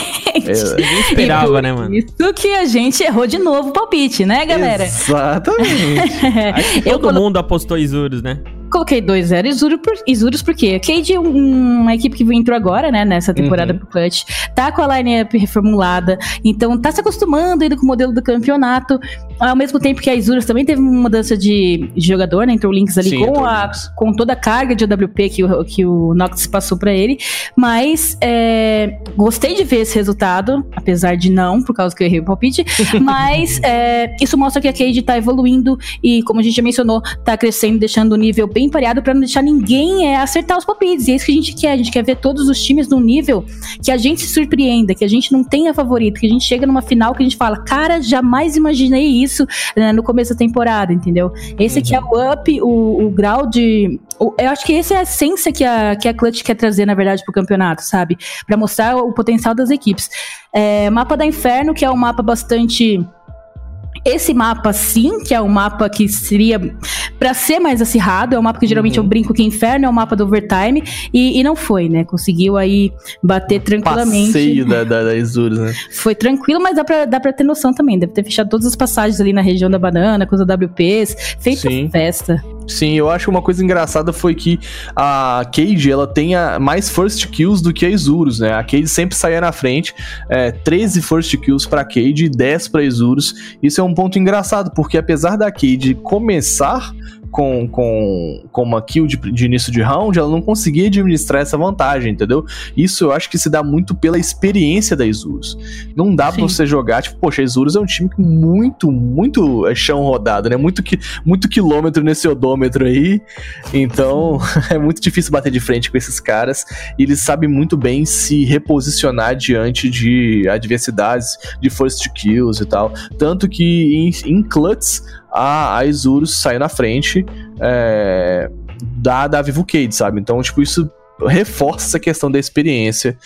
É, esperava, né, mano? Isso que a gente errou de novo o palpite, né, galera? Exatamente. Acho que Eu todo quando- mundo apostou Isurus, né? Coloquei 2-0 Isurus, por, Isurus porque a Cade é um- uma equipe que entrou agora, né, nessa temporada Uhum. pro Clutch, tá com a line-up reformulada, então tá se acostumando ainda com o modelo do campeonato, ao mesmo tempo que a Isurus também teve uma mudança de, de jogador, né, entrou o Lynx ali Sim, com, a, com toda a carga de AWP que o, que o Nox passou pra ele, mas é, gostei de ver esse resultado, apesar de não, por causa que eu errei o palpite, mas é, isso mostra que a Cade tá evoluindo e, como a gente já mencionou, tá crescendo, deixando o nível bem pareado pra não deixar ninguém é, acertar os palpites. E é isso que a gente quer. A gente quer ver todos os times num nível que a gente se surpreenda, que a gente não tenha favorito, que a gente chega numa final que a gente fala, cara, jamais imaginei isso né, no começo da temporada, entendeu? Esse aqui é o up, o, o grau de. o- eu acho que essa é a essência que a, que a Clutch quer trazer, na verdade, pro campeonato, sabe? Pra mostrar o potencial das equipes. É, mapa da Inferno, que é um mapa bastante. Esse mapa, sim, que é um mapa que seria pra ser mais acirrado, é um mapa que geralmente eu brinco que Inferno é o mapa do overtime, e, e não foi, né? Conseguiu aí bater tranquilamente. Passeio da, da, da Isurus, né? Foi tranquilo, mas dá pra, dá pra ter noção também. Deve ter fechado todas as passagens ali na região da banana, com os AWPs, feito Sim. festa. Sim, eu acho que uma coisa engraçada foi que a Cade, ela tenha mais first kills do que a Isurus, né? A Cade sempre saía na frente, é, 13 first kills pra Cade e 10 pra Isurus. Isso é um ponto engraçado, porque apesar da Cade começar com, com, com uma kill de, de início de round, ela não conseguia administrar essa vantagem, entendeu? Isso eu acho que se dá muito pela experiência da Isurus. Não dá pra Sim. você jogar, tipo, poxa, a Isurus é um time muito, muito é chão rodado, né? Muito, qui- muito quilômetro nesse odômetro aí. Então, é muito difícil bater de frente com esses caras. E eles sabem muito bem se reposicionar diante de adversidades, de first kills e tal. Tanto que em, em clutches, a, a Isurus saiu na frente é, da, da Vivo Cade, sabe? Então, tipo, isso reforça essa questão da experiência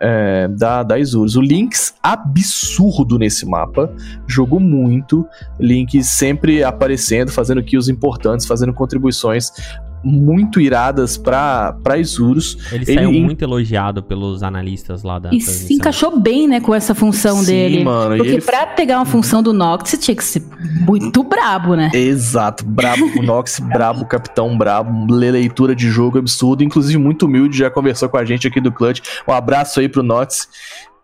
é, da, da Isurus. O Lynx, absurdo nesse mapa, jogou muito. Lynx sempre aparecendo, fazendo kills importantes, fazendo contribuições muito iradas pra, pra Isurus. Ele, Ele saiu muito elogiado pelos analistas lá da E se encaixou bem, né, com essa função Sim, dele. mano, Porque ele- pra pegar uma função do Nox, você tinha que ser muito brabo, né? Exato, brabo, o Nox, brabo, capitão brabo, lê leitura de jogo absurdo, inclusive muito humilde, já conversou com a gente aqui do Clutch. Um abraço aí pro Nox.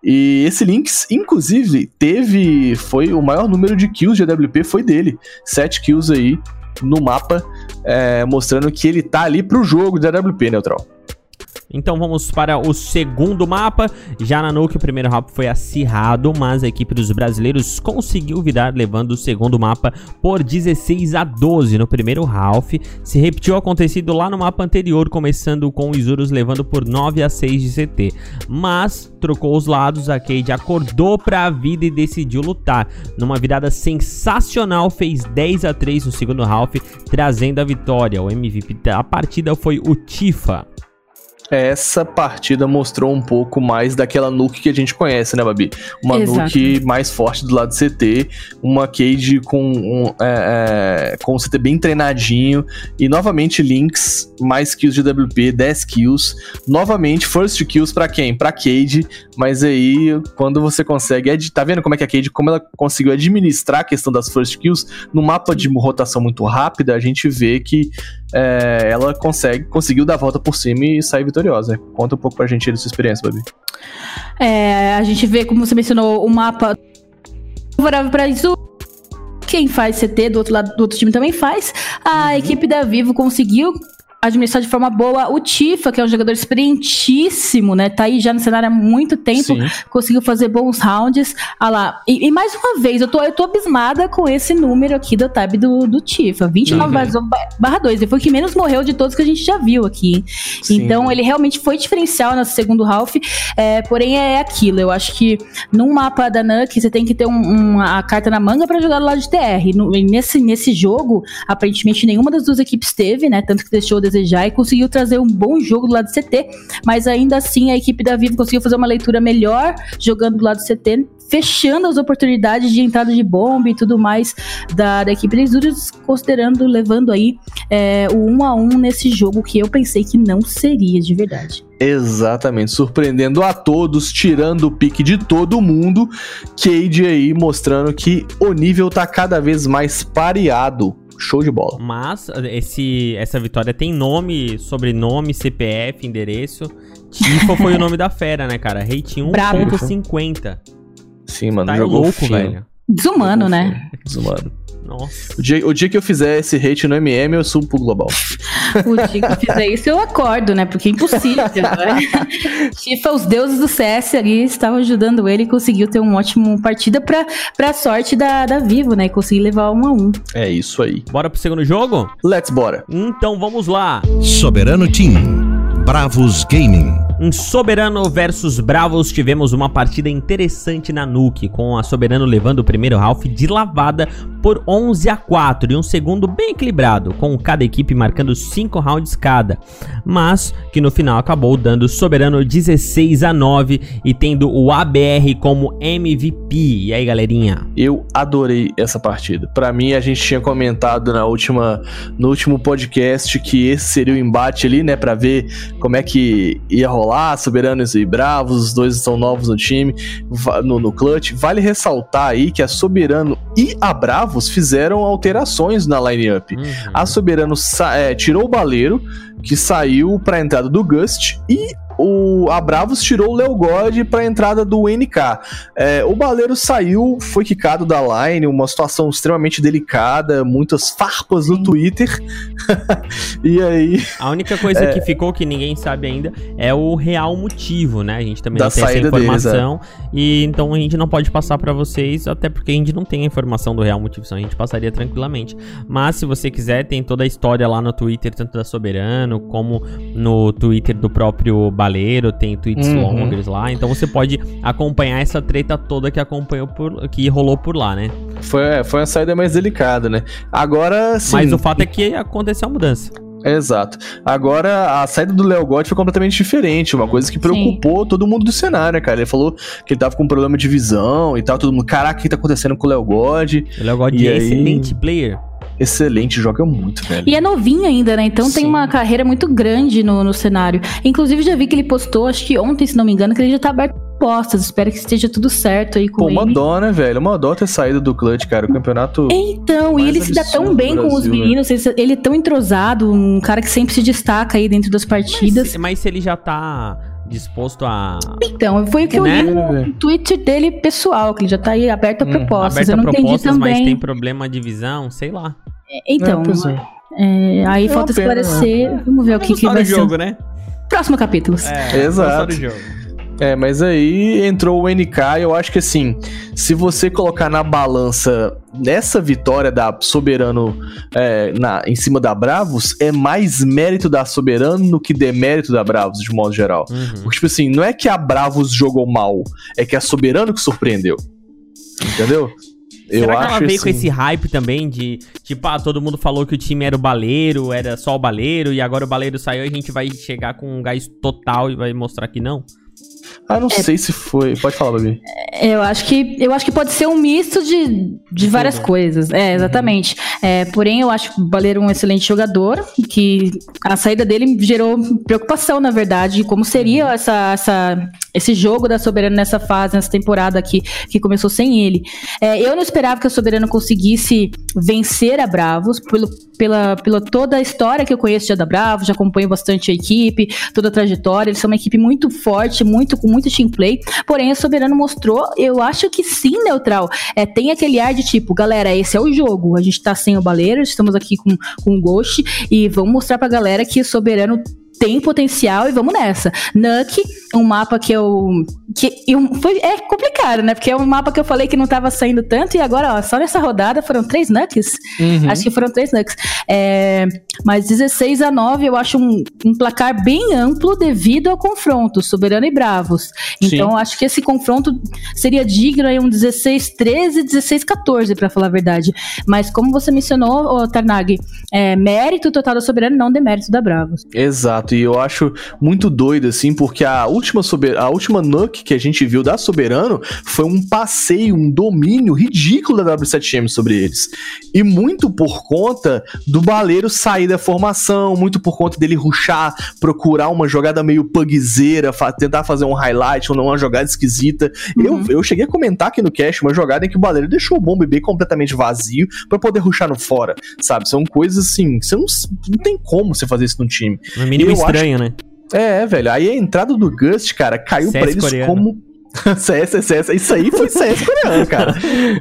E esse Lynx, inclusive, teve. Foi o maior número de kills de AWP foi dele. Sete kills aí no mapa, é, mostrando que ele tá ali pro jogo de AWP, Neutral. Então vamos para o segundo mapa. Já na Nuke, o primeiro mapa foi acirrado, mas a equipe dos brasileiros conseguiu virar, levando o segundo mapa por 16 a 12 no primeiro half. Se repetiu o acontecido lá no mapa anterior, começando com os Isurus levando por 9 a 6 de CT. Mas trocou os lados, a Cade acordou para a vida e decidiu lutar. Numa virada sensacional, fez 10 a 3 no segundo half, trazendo a vitória. O MVP da partida foi o Tifa essa partida mostrou um pouco mais daquela nuke que a gente conhece, né, Babi? Uma Exato. nuke mais forte do lado do CT, uma Cade com, um, é, é, com o CT bem treinadinho, e novamente Lynx, mais kills de WP, 10 kills, novamente first kills pra quem? Pra Cade, mas aí quando você consegue, tá vendo como é que a Cade, como ela conseguiu administrar a questão das first kills, no mapa de rotação muito rápida, a gente vê que é, ela consegue, conseguiu dar a volta por cima e sair vitoriosa. Conta um pouco pra gente aí da sua experiência, Babi. É, a gente vê, como você mencionou, o mapa favorável para isso. Quem faz CT do outro lado do outro time também faz. A equipe da Vivo conseguiu administrar de forma boa o Tifa, que é um jogador experientíssimo, né? Tá aí já no cenário há muito tempo, Sim. conseguiu fazer bons rounds. Ah lá. E, e mais uma vez, eu tô, eu tô abismada com esse número aqui do tab do, do Tifa. 29 Uhum. barra 2. Ele foi o que menos morreu de todos que a gente já viu aqui. Sim. Então, ele realmente foi diferencial no segundo half. É, porém, é aquilo. Eu acho que num mapa da Nuke, você tem que ter um- uma carta na manga pra jogar do lado de TR. No- e nesse, nesse jogo, aparentemente, nenhuma das duas equipes teve, né? Tanto que deixou a desejar e conseguiu trazer um bom jogo do lado do CT. Mas ainda assim, a equipe da Vivo conseguiu fazer uma leitura melhor jogando do lado do CT. Fechando as oportunidades de entrada de bomba e tudo mais da, da equipe dos Isurus, considerando, levando aí é, o 1 a 1 nesse jogo que eu pensei que não seria de verdade. Exatamente, surpreendendo a todos, tirando o pique de todo mundo. Cade aí mostrando que o nível tá cada vez mais pareado. Show de bola. Mas esse, essa vitória tem nome, sobrenome, CPF, endereço. Tifa foi o nome da fera, né, cara? Rating Brabo. 1.50. Sim, mano, Tá jogou louco, fino. velho. Desumano, né? Desumano. Nossa. O dia, o dia que eu fizer esse hate no MM, eu subo pro global. O dia que eu fizer isso, eu acordo, né? Porque é impossível, né? Tifa, os deuses do CS ali estavam ajudando ele e conseguiu ter uma ótima partida pra, pra sorte da, da Vivo, né? E conseguir levar um a um. É isso aí. Bora pro segundo jogo? Let's bora. Então vamos lá. Soberano Team. Bravos Gaming. Em Soberano versus Bravos tivemos uma partida interessante na Nuke, com a Soberano levando o primeiro half de lavada por 11 a 4 e um segundo bem equilibrado, com cada equipe marcando 5 rounds cada, mas que no final acabou dando Soberano 16 a 9 e tendo o ABR como MVP. E aí, galerinha? Eu adorei essa partida. Pra mim, a gente tinha comentado na última, no último podcast que esse seria o embate ali, né, Pra ver como é que ia rolar, Soberanos e Bravos, os dois são novos no time, no, no clutch. Vale ressaltar aí que a Soberano e a Fizeram alterações na lineup. Uhum. A Soberano é, tirou o Baleiro, que saiu pra entrada do Gust, e o, a Bravos tirou o Leo God pra entrada do NK. É, o Baleiro saiu, foi quicado da line, uma situação extremamente delicada, muitas farpas no Twitter. e aí, A única coisa que ficou que ninguém sabe ainda é o real motivo, né? A gente também não tem essa saída deles, informação e então a gente não pode passar pra vocês, até porque a gente não tem a informação do real motivo, senão a gente passaria tranquilamente. Mas se você quiser, tem toda a história lá no Twitter, tanto da Soberano como no Twitter do próprio Baleiro, tem tweets Uhum. longos lá, então você pode acompanhar essa treta toda que acompanhou por que rolou por lá, né? foi, é, foi uma saída mais delicada, né? Agora sim. Mas o fato é que aconteceu a mudança. Exato. Agora, a saída do Léo Gotti foi completamente diferente. Uma coisa que preocupou todo mundo do cenário, né, cara? Ele falou que ele tava com um problema de visão e tal. Todo mundo, caraca, o que tá acontecendo com o Léo Gotti? O Léo God E é aí? excelente player. Excelente, joga muito, velho. E é novinho ainda, né? Então tem Sim. uma carreira muito grande no, no cenário. Inclusive, já vi que ele postou, acho que ontem, se não me engano, que ele já tá aberto postas. Espero que esteja tudo certo aí com Pô, uma ele. dó, né, velho? Uma dó ter saído do clutch, cara. O campeonato. Então, e ele se dá tão bem do com os Brasil, né? meninos, ele- ele é tão entrosado, um cara que sempre se destaca aí dentro das Mas partidas. se, mas se ele já tá disposto a. Então, foi o que eu Né? li no Twitter dele pessoal, que ele já tá aí aberto a Hum, propostas. aberto a eu não entendi propostas, mas tem também. problema de visão, sei lá. Então, É, é. é, aí É falta pena, esclarecer. Vamos ver o que, Vamos que para vai o ser. jogo, né? Próximo capítulo. É, Exato. É, mas aí entrou o NK, eu acho que assim, se você colocar na balança nessa vitória da Soberano é, na, em cima da Bravos, é mais mérito da Soberano do que demérito da Bravos, de modo geral. Uhum. Porque, tipo assim, não é que a Bravos jogou mal, é que a Soberano que surpreendeu. Entendeu? Será que ela veio assim- com esse hype também de, tipo, ah, todo mundo falou que o time era o baleiro, era só o baleiro, e agora o baleiro saiu e a gente vai chegar com um gás total e vai mostrar que não? Ah, não sei se foi. Pode falar, Babi. Eu acho que eu acho que pode ser um misto de, de várias coisas. É, exatamente. É, porém, eu acho que o Baleiro é um excelente jogador, que a saída dele gerou preocupação, na verdade, de como seria essa, essa, esse jogo da Soberano nessa fase, nessa temporada aqui, que começou sem ele. É, eu não esperava que a Soberano conseguisse vencer a Bravos, pelo, pela, pela toda a história que eu conheço já da Bravos, já acompanho bastante a equipe, toda a trajetória. Eles são uma equipe muito forte, muito com muito team play. Porém, a Soberano mostrou, eu acho que sim, neutral. É, tem aquele ar de tipo, galera, esse é o jogo. A gente tá sem o Baleiro, estamos aqui com, com o Ghost e vamos mostrar pra galera que o Soberano tem potencial e vamos nessa. Nuke, um mapa que eu. Que, e um- foi, é complicado, né? Porque é um mapa que eu falei que não tava saindo tanto, e agora, ó, só nessa rodada foram três Nukes. Acho que foram três Nukes. É, mas 16 a 9 eu acho um, um placar bem amplo devido ao confronto, Soberano e Bravos. Então, eu acho que esse confronto seria digno aí um 16 13, 16 14, pra falar a verdade. Mas como você mencionou, Tarnag, é, mérito total da Soberano, não demérito da Bravos. Exato, e eu acho muito doido, assim, porque a última, sober... a última Nuke que a gente viu da Soberano foi um passeio, um domínio ridículo da W7M sobre eles. E muito por conta do baleiro sair da formação, muito por conta dele ruxar, procurar uma jogada meio pugzeira, fa- tentar fazer um highlight ou uma jogada esquisita. Eu, eu cheguei a comentar aqui no cast uma jogada em que o baleiro deixou o bom bebê completamente vazio pra poder ruxar no fora, sabe? São coisas assim, você não, não tem como você fazer isso no time. No mínimo Eu estranho, né? É, velho. Aí a entrada do Gust, cara, caiu CS pra eles coreano. como. CS, CS, isso aí foi CS coreano, cara.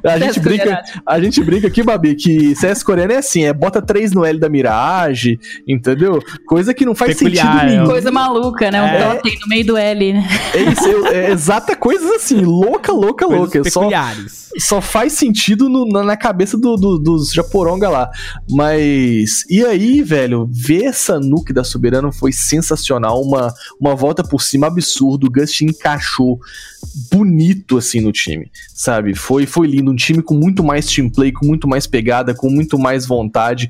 A gente, brinca, a gente brinca aqui, Babi, que CS coreano é assim, é bota 3 no L da Mirage, entendeu? Coisa que não faz Peculiar, sentido nenhum. é. Coisa maluca, né? Um É. totem no meio do L, né? É isso, é, é exata coisas assim, louca, louca, Coisas louca. Só, peculiares. só faz sentido no- na, na cabeça do- do- dos japoronga lá. Mas. E aí, velho, ver essa nuke da Soberano foi sensacional. Uma, uma volta por cima absurdo. O Gust encaixou bonito assim no time, sabe? Foi, foi lindo. Um time com muito mais team play, com muito mais pegada, com muito mais vontade.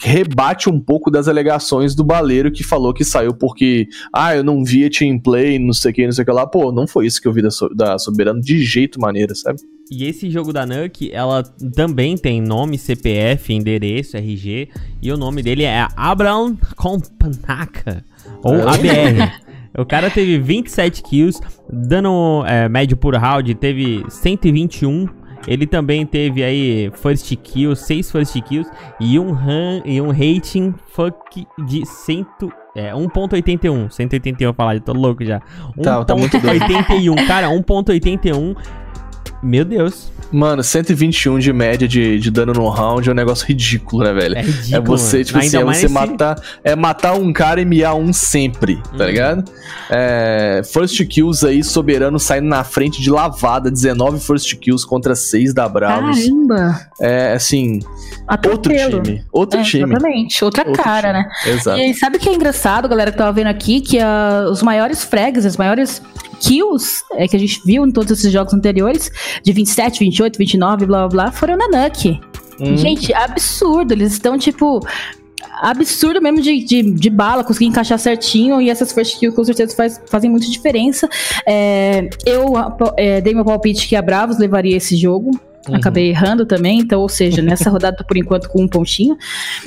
Rebate um pouco das alegações do Baleiro que falou que saiu porque, ah, eu não via team play, não sei o que, não sei o que lá. Pô, não foi isso que eu vi da, So- da Soberano de jeito maneira, sabe? E esse jogo da Nuke, ela também tem nome, CPF, endereço, RG, e o nome dele é Abraham Kompanaka, ou É. ABR. O cara teve 27 kills, dano é, médio por round, teve 121. Ele também teve aí first kill, 6 first kills e um, ran, e um rating fuck de 100, é, 1.81. 181 eu falar, eu tô louco já. Tá, tá muito doido. 1.81, cara, 1.81. Meu Deus. Mano, 121 de média de, de dano no round é um negócio ridículo, né, velho? É ridículo, É você, tipo assim, é você esse- matar. É matar um cara e miar um sempre, tá Uhum. ligado? É, first kills aí, soberano saindo na frente de lavada, 19 first kills contra 6 da Bravos. Caramba! É assim, outro Atropelo. time. Outro É, time. Exatamente, outra Outro cara, time. né? Exato. E aí, sabe o que é engraçado, galera, que tava vendo aqui? Que ah, os maiores frags, as maiores kills é, que a gente viu em todos esses jogos anteriores, de 27, 28, 29, blá blá blá, foram na Nuke. Hum. Gente, absurdo. Eles estão, tipo. Absurdo mesmo de, de, de bala, conseguir encaixar certinho. E essas first kills com certeza faz- fazem muita diferença. É, eu é, dei meu palpite que a Bravos levaria esse jogo. Uhum. Acabei errando também, então, ou seja, nessa rodada tô por enquanto com um pontinho.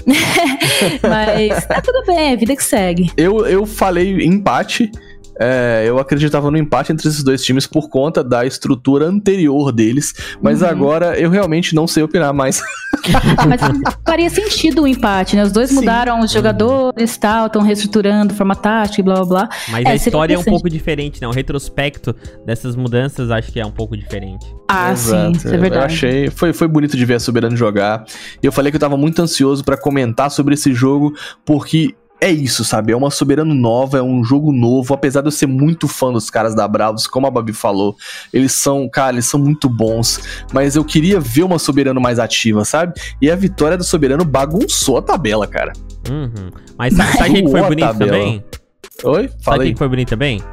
Mas tá tudo bem, é vida que segue. Eu, eu falei empate. É, eu acreditava no empate entre esses dois times por conta da estrutura anterior deles. Mas Uhum. agora eu realmente não sei opinar mais. Mas faria sentido o empate, né? Os dois Sim. mudaram os jogadores tal, estão reestruturando forma tática e blá blá blá. Mas É, a história é um pouco diferente, né? O retrospecto dessas mudanças acho que é um pouco diferente. Ah, sim, Exato, isso é verdade. Eu achei, foi, foi bonito de ver a Soberano jogar. E eu falei que eu tava muito ansioso pra comentar sobre esse jogo, porque é isso, sabe? É uma Soberano nova, é um jogo novo. Apesar de eu ser muito fã dos caras da Bravos, como a Babi falou, eles são, cara, eles são muito bons. Mas eu queria ver uma Soberano mais ativa, sabe? E a vitória do Soberano bagunçou a tabela, cara. Uhum. Mas sabe, sabe quem que foi bonito também? Oi? Sabe Fala quem aí. que foi bonito também?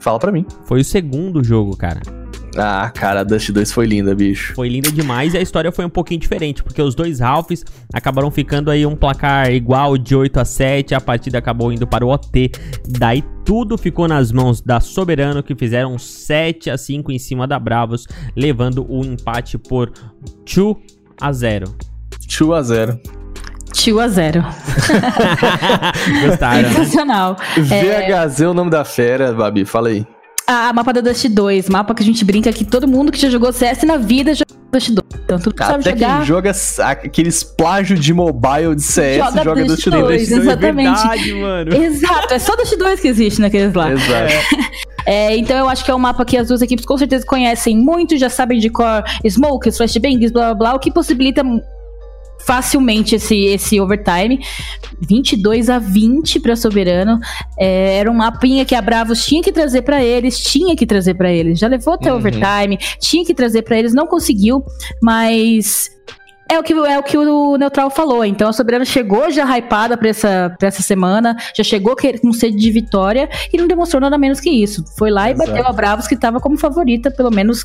Fala pra mim. Foi o segundo jogo, cara. Ah, cara, a Dust 2 foi linda, bicho. Foi linda demais e a história foi um pouquinho diferente, porque os dois Ralphs acabaram ficando aí um placar igual de 8 a 7, a partida acabou indo para o OT. Daí tudo ficou nas mãos da Soberano, que fizeram 7 a 5 em cima da Bravos, levando o empate por 2 a 0. 2x0. Tio a zero. Gostaram, né? Sensacional. VHZ é o nome da fera, Babi, fala aí. A mapa da Dust 2, mapa que a gente brinca que todo mundo que já jogou CS na vida jogou Dust 2. Então, tu sabe Até jogar. quem joga aqueles plágio de mobile de CS Joga joga, Dust Dust 2. 2, exatamente. É verdade, mano. Exato, é só Dust 2 que existe naqueles lá. Exato. É, então eu acho que é um mapa que as duas equipes com certeza conhecem muito, já sabem de cor smokes, flashbangs, blá blá blá, o que possibilita facilmente esse, esse overtime. 22 a 20 para Soberano. É, era um mapinha que a Bravos tinha que trazer para eles, tinha que trazer para eles. Já levou até Uhum. overtime, tinha que trazer para eles, não conseguiu, mas é o, que, é o que o Neutral falou. Então a Soberano chegou já hypada pra essa, pra essa semana, já chegou com sede de vitória e não demonstrou nada menos que isso. Foi lá Exato. e bateu a Bravos, que tava como favorita, pelo menos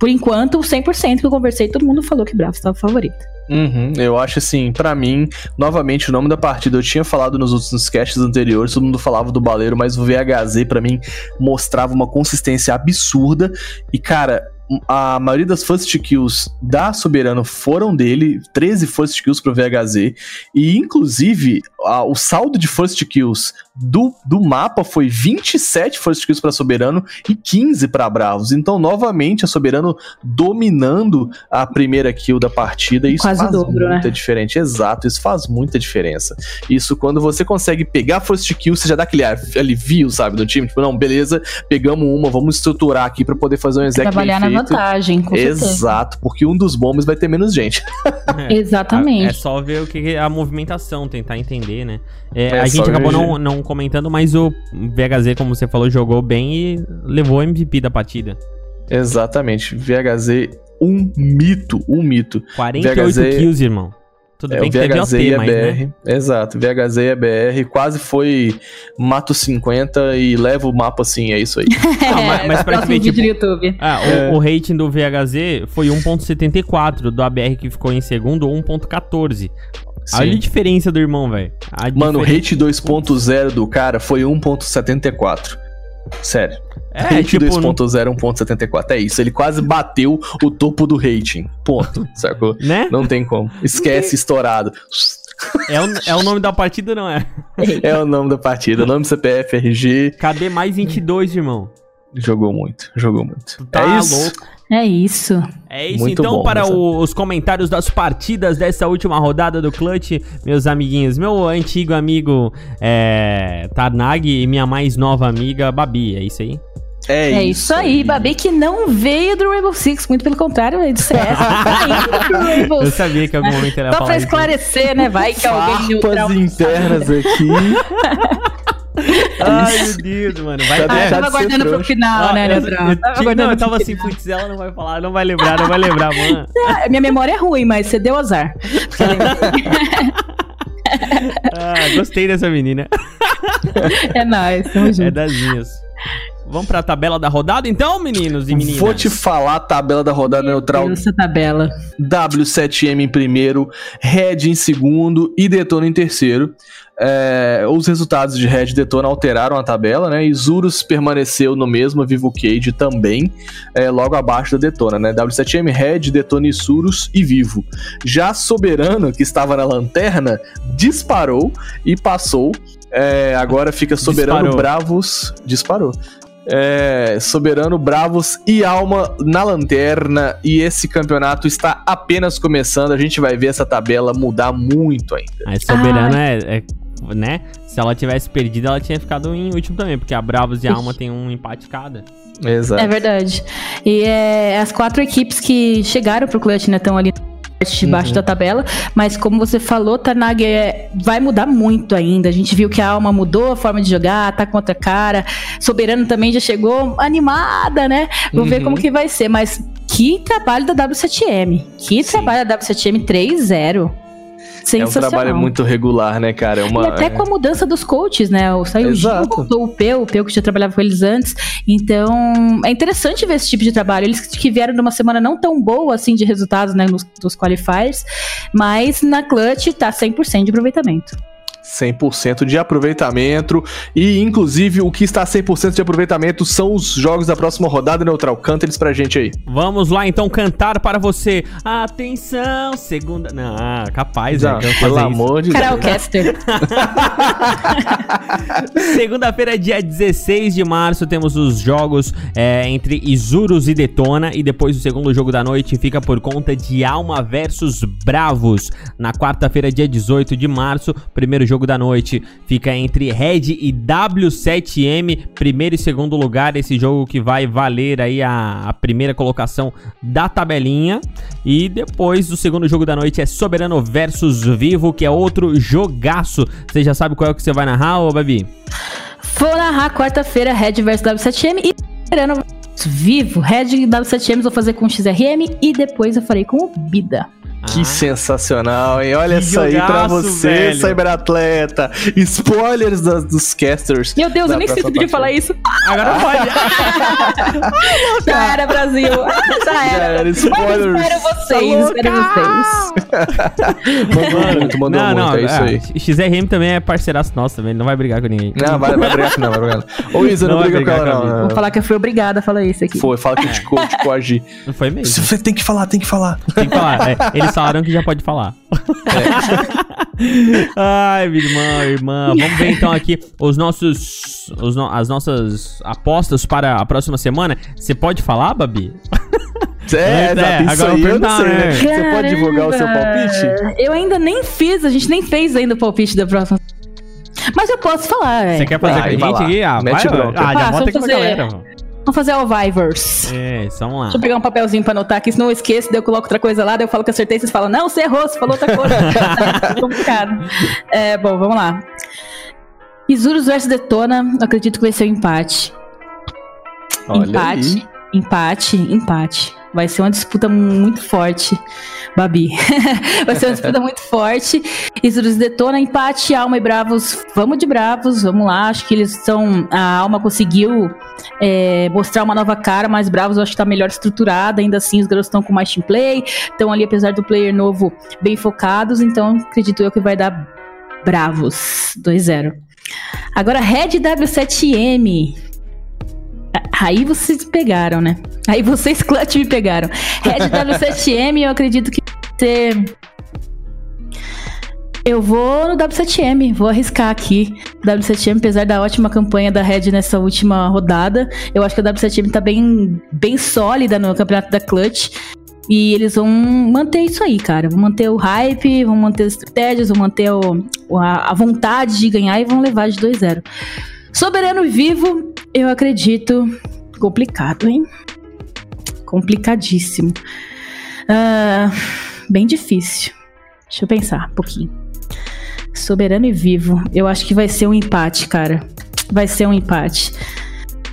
por enquanto, 100% que eu conversei, todo mundo falou que Bravos tava favorita. Uhum, eu acho assim, pra mim, novamente, o nome da partida eu tinha falado nos outros casts anteriores, todo mundo falava do baleiro, mas o VHZ pra mim mostrava uma consistência absurda. E, cara, a maioria das first kills da Soberano foram dele, 13 first kills pro VHZ. E, inclusive, a- o saldo de first kills do, do mapa foi 27 first kills pra Soberano e 15 pra Bravos. Então, novamente, a Soberano dominando a primeira kill da partida. Isso Quase faz dobro, muita né? diferença. Exato, isso faz muita diferença. Isso quando você consegue pegar first kill, você já dá aquele alivio, sabe, do time. Tipo, não, beleza, pegamos uma, vamos estruturar aqui pra poder fazer um exec bem feito. Vantagem, com certeza. Exato, porque um dos bombs vai ter menos gente. Exatamente. É só ver o que é a movimentação, tentar entender, né? É, É a gente acabou não, não comentando, mas o VHZ, como você falou, jogou bem e levou o MVP da partida. Exatamente. VHZ, um mito, um mito. 48 VHZ kills, irmão. Tudo É, bem o que teve VHZ OT, e a mas, BR. né? Exato, VHZ e a BR quase foi mato 50 e leva o mapa assim, é isso aí. Não, mas, mas pra ver, tipo, YouTube. ah, o, É. o rating do VHZ foi 1.74, do ABR que ficou em segundo, 1.14. Olha a Sim. diferença do irmão, velho. Mano, o rate 2.0 do cara foi 1.74. Sério. É, tipo, 2.0 1.74. É isso, ele quase bateu o topo do rating. Ponto, sacou? né? Não tem como. Esquece estourado. É o, é o nome da partida, não é? É o nome da partida. Nome CPF, RG. KD mais 22, irmão. Jogou muito, jogou muito. Tá é isso. louco. É isso. É isso, Muito então, bom, para o- os comentários das partidas dessa última rodada do Clutch, meus amiguinhos, meu antigo amigo é, Tarnag e minha mais nova amiga Babi, é isso aí? É, É isso aí, Babi que não veio do Rainbow Six, muito pelo contrário, veio do CS. tá pro Rainbow Eu Six. sabia que em algum momento ia Só pra isso. esclarecer, né? Vai que alguém neutral. Farpas internas aqui. Ai, meu Deus, mano. Vai Tá Ah, eu deixado tava de ser guardando pro final, Ah, né, eu- Neutral? eu Tava guardando não, eu tava assim, putz, ela não vai falar, não vai lembrar, não vai lembrar, mano. Ah, Minha memória é ruim, mas você deu azar. Eu. Ah, gostei dessa menina. é nóis, tamo É junto. das minhas. Vamos pra tabela da rodada então, meninos e meninas? Vou te falar a tabela da rodada neutral. Essa tabela. W7M em primeiro, Red em segundo e Detona em terceiro. É, os resultados de Red e Detona alteraram a tabela, né? E Zurus permaneceu no mesmo, Vivo Cage também, é, logo abaixo da Detona, né? W7M, Red, Detona e Zurus e Vivo. Já Soberano, que estava na lanterna, disparou e passou. É, agora fica Soberano Disparou. Bravos. Disparou. É, Soberano, Bravos e Alma na lanterna. E esse campeonato está apenas começando. A gente vai ver essa tabela mudar muito ainda. A Soberana é, é, né? Se ela tivesse perdido, ela tinha ficado em último também, porque a Bravos e a Alma tem um empate cada. Exato. É verdade. E é, as quatro equipes que chegaram pro Clutch, né, estão ali de baixo da tabela, mas como você falou, Tanag é, vai mudar muito ainda. A gente viu que a Alma mudou a forma de jogar, tá com outra cara. Soberano também já chegou animada, né? Vou ver como que vai ser, mas que trabalho da W7M. Que trabalho da W7M 3-0. É um trabalho muito regular, né, cara? É uma, E até é- com a mudança dos coaches, né? O saiu o Gil, voltou o Peu, o Peu que já trabalhava com eles antes. Então, é interessante ver esse tipo de trabalho. Eles que vieram numa semana não tão boa assim de resultados, né, nos, dos qualifiers, mas na clutch tá 100% de aproveitamento. 100% de aproveitamento. E, inclusive, o que está 100% de aproveitamento são os jogos da próxima rodada, Neutral. Canta eles pra gente aí. Vamos lá então cantar para você. Atenção, segunda. Não, ah, capaz, né? Eu vou pelo amor de Carol Deus. Caster. Segunda-feira, dia 16 de março, temos os jogos é, entre Isurus e Detona. E depois o segundo jogo da noite fica por conta de Alma versus Bravos. Na quarta-feira, dia 18 de março, primeiro jogo da noite fica entre Red e W7M. Primeiro e segundo lugar, esse jogo que vai valer aí a, a primeira colocação da tabelinha. E depois o segundo jogo da noite é Soberano versus Vivo, que é outro jogaço. Você já sabe qual é o que você vai narrar, ô Babi? Vou narrar quarta-feira Red vs W7M e esperando vivo. Red e W7M vou fazer com XRM e depois eu farei com o Bida. Que sensacional, hein? Olha Que isso aí pra você, velho. cyberatleta. Spoilers das- dos casters. Meu Deus, eu nem sei se podia falar isso. Agora pode. Já era, Brasil. Já Já era. era, Mas spoilers. espero vocês, espero vocês. Mandou muito, mandou não, muito, não, é isso aí. ah, XRM também é parceiraço nosso também, ele não vai brigar com ninguém. Não, vai, vai brigar com não, vai brigar não. Ô, Isa, não, Não vai briga com brigar ela, com a não. Vou não. falar que eu fui obrigada a falar isso aqui. Foi, fala que eu te, te coagi. Não foi mesmo. Você tem que falar, tem que falar. Tem que falar. é, eles falaram que já pode falar. Ai, meu irmão, irmã. Vamos ver então aqui os nossos, os no- as nossas apostas para a próxima semana. Você pode falar, Babi? É, É, isso agora eu eu não vou sei, né? perguntar, Você pode divulgar o seu palpite? Eu ainda nem fiz, a gente nem fez ainda o palpite da próxima. Mas eu posso falar, é. Você quer fazer com a gente lá. Ah, Mete vai, bronca. Ah, já Ah, bota aqui pra galera. mano. Vamos fazer o Vivers. É, isso, vamos lá. Deixa eu pegar um papelzinho pra anotar aqui, senão eu esqueço, daí eu coloco outra coisa lá, daí eu falo que acertei, vocês falam, não, você errou, você falou outra coisa. Tá complicado. É, bom, vamos lá. Isurus versus Detona, acredito que vai ser um empate. Olha empate, aí. empate, empate. Vai ser uma disputa muito forte, Babi. vai ser uma disputa muito forte. Isurus detona, empate, Alma e Bravos. Vamos de Bravos, vamos lá. Acho que eles estão. A Alma conseguiu é, mostrar uma nova cara, mas Bravos acho que tá melhor estruturada. Ainda assim, os garotos estão com mais team play. Estão ali, apesar do player novo, bem focados. Então, acredito eu que vai dar Bravos 2-0. Agora, Red W7M. Aí vocês pegaram, né? Aí vocês, Clutch, me pegaram. Red W7M, eu acredito que ser. Eu vou no W7M, vou arriscar aqui. W7M, apesar da ótima campanha da Red nessa última rodada, eu acho que a W7M tá bem, bem sólida no campeonato da Clutch. E eles vão manter isso aí, cara. Vão manter o hype, vão manter as estratégias, vão manter o- a, a vontade de ganhar e vão levar de 2-0. Soberano vivo, eu acredito. Complicado, hein? Complicadíssimo. Ah, bem difícil. Deixa eu pensar um pouquinho. Soberano e vivo. Eu acho que vai ser um empate, cara. Vai ser um empate.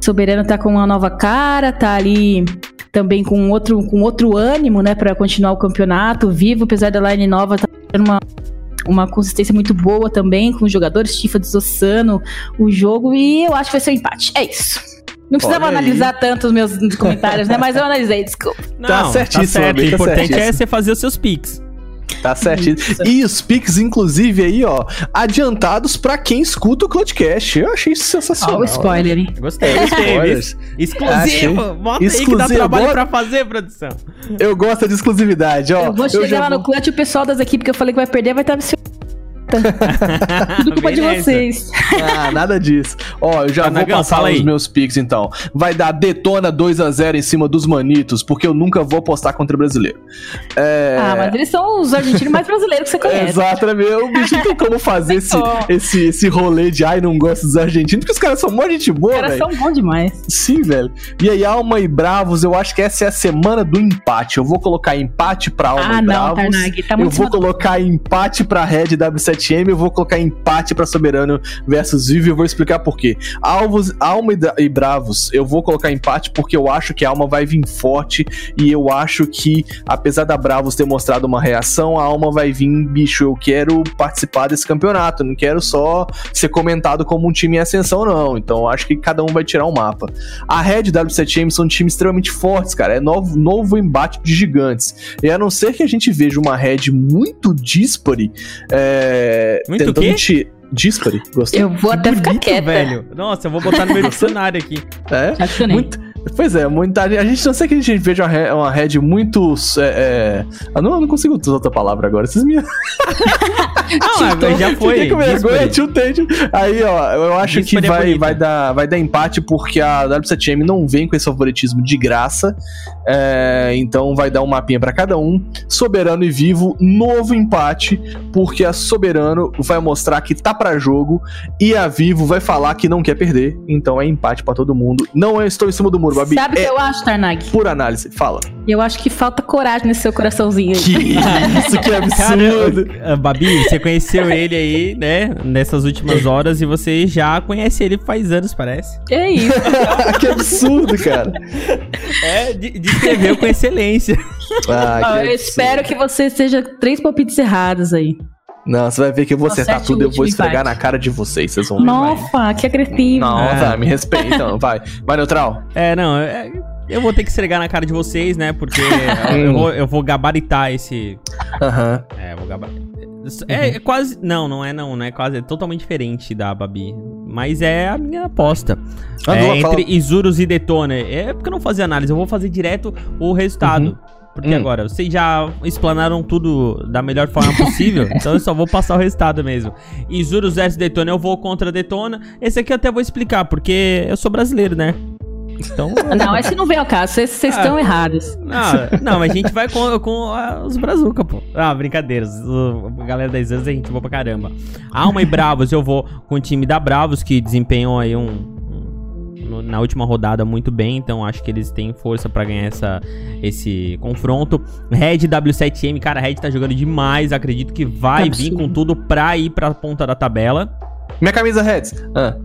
Soberano tá com uma nova cara, tá ali também com outro, com outro ânimo, né, Pra continuar o campeonato. Vivo, apesar da line nova, tá uma uma consistência muito boa também, com os jogadores, Tifa desossando o jogo, e eu acho que vai ser um empate. É isso. Não precisava Olha aí. analisar tanto os meus comentários, né? Mas eu analisei, desculpa. Tá certíssimo, certo. Babi, O tá importante é você fazer os seus pics. Tá certinho. E os pics, inclusive, aí, ó, adiantados pra quem escuta o Cloudcast. Eu achei isso Ó, sensacional. o spoiler, hein? Gostei, gostei. spoilers. Exclusivo. Achei. Bota aí que dá Exclusivo. trabalho Bota- pra fazer, produção. Eu gosto de exclusividade, ó. Eu vou chegar lá no vou- clutch e o pessoal das equipes que eu falei que vai perder vai estar me Tudo culpa de vocês. Ah, nada disso. Ó, eu já vou passar fala os aí. meus picks então. Vai dar detona 2 a 0 em cima dos manitos, porque eu nunca vou apostar contra o brasileiro. É... Ah, mas eles são os argentinos mais brasileiros que você conhece. Exatamente, o bicho não tem como fazer esse, esse, esse rolê de ai, não gosto dos argentinos, porque os caras são mó gente Os boa, caras velho. são bons demais. Sim, velho. E aí, Alma e Bravos, eu acho que essa é a semana do empate. Eu vou colocar empate pra Alma Ah, e não, Bravos. Tarnag, tá eu vou do- colocar empate pra Red W7M, eu vou colocar empate pra Soberano versus Vivo e eu vou explicar por quê. Alvos, Alma e, e Bravos, eu vou colocar empate porque eu acho que a Alma vai vir forte e eu acho que, apesar da Bravos ter mostrado uma reação, a Alma vai vir, bicho, eu quero participar desse campeonato, não quero só ser comentado como um time em ascensão, não. Então eu acho que cada um vai tirar um mapa. A Red e W7M são times extremamente fortes, cara. É novo, novo embate de gigantes. E a não ser que a gente veja uma Red muito dispare, é, Muito tentando quê? ti- Dispare, gostei. Eu vou até ficar Bonito, quieta. velho. Nossa, eu vou botar no meu dicionário aqui. É? Muito, pois é, muita, a gente não sei que a gente veja uma uma red muito. É, é, ah, não, eu não consigo usar outra palavra agora. Vocês me. Não, agora já foi. Fiquei com vergonha, tiltei. Aí, ó, eu acho que vai, vai, dar, vai dar empate porque a W7M não vem com esse favoritismo de graça. É, então vai dar um mapinha pra cada um. Soberano e Vivo, novo empate, porque a Soberano vai mostrar que tá pra jogo e a Vivo vai falar que não quer perder. Então é empate pra todo mundo. Não eu estou em cima do muro, Babi. Sabe o é que eu acho, Tarnag? por análise. Fala. Eu acho que falta coragem nesse seu coraçãozinho aí. Que isso, que absurdo. Cara, ah, Babi, você conheceu ele aí, né? Nessas últimas horas e você já conhece ele faz anos, parece. É isso. que absurdo, cara. É, de- descreveu com excelência. Ah, que Ó, eu absurdo. espero que você seja três palpites errados aí. Não, você vai ver que eu vou acertar tudo e eu vou esfregar na cara de vocês. Vocês vão ver. Nossa, que agressivo. Não, É. me respeita. Então, vai. Vai, neutral. É, não, é- eu vou ter que esfregar na cara de vocês, né? Porque eu, eu vou, eu vou gabaritar esse. Aham. É, vou gabaritar. É, é quase. Não, não é não, né? Quase é totalmente diferente da Babi. Mas é a minha aposta. Ah, é, não, entre fala- Isurus e Detona. É porque eu não fazia análise, eu vou fazer direto o resultado. Uhum. Porque Hum. agora, vocês já explanaram tudo da melhor forma possível, então eu só vou passar o resultado mesmo. Isurus versus Detona, eu vou contra Detona. Esse aqui eu até vou explicar, porque eu sou brasileiro, né? Então. Não, esse não vem ao caso. Vocês vocês estão errados. Não, não, mas a gente vai com, com ah, os brazuca, pô. Ah, brincadeira. O, a galera da anos a gente boa pra caramba. Alma e Bravos, eu vou com o time da Bravos, que desempenhou aí um. No- na última rodada muito bem, então acho que eles têm força pra ganhar essa, esse confronto. Red W7M, cara, Red tá jogando demais, acredito que vai Absurdo. vir com tudo pra ir pra ponta da tabela. Minha camisa Reds. Ah.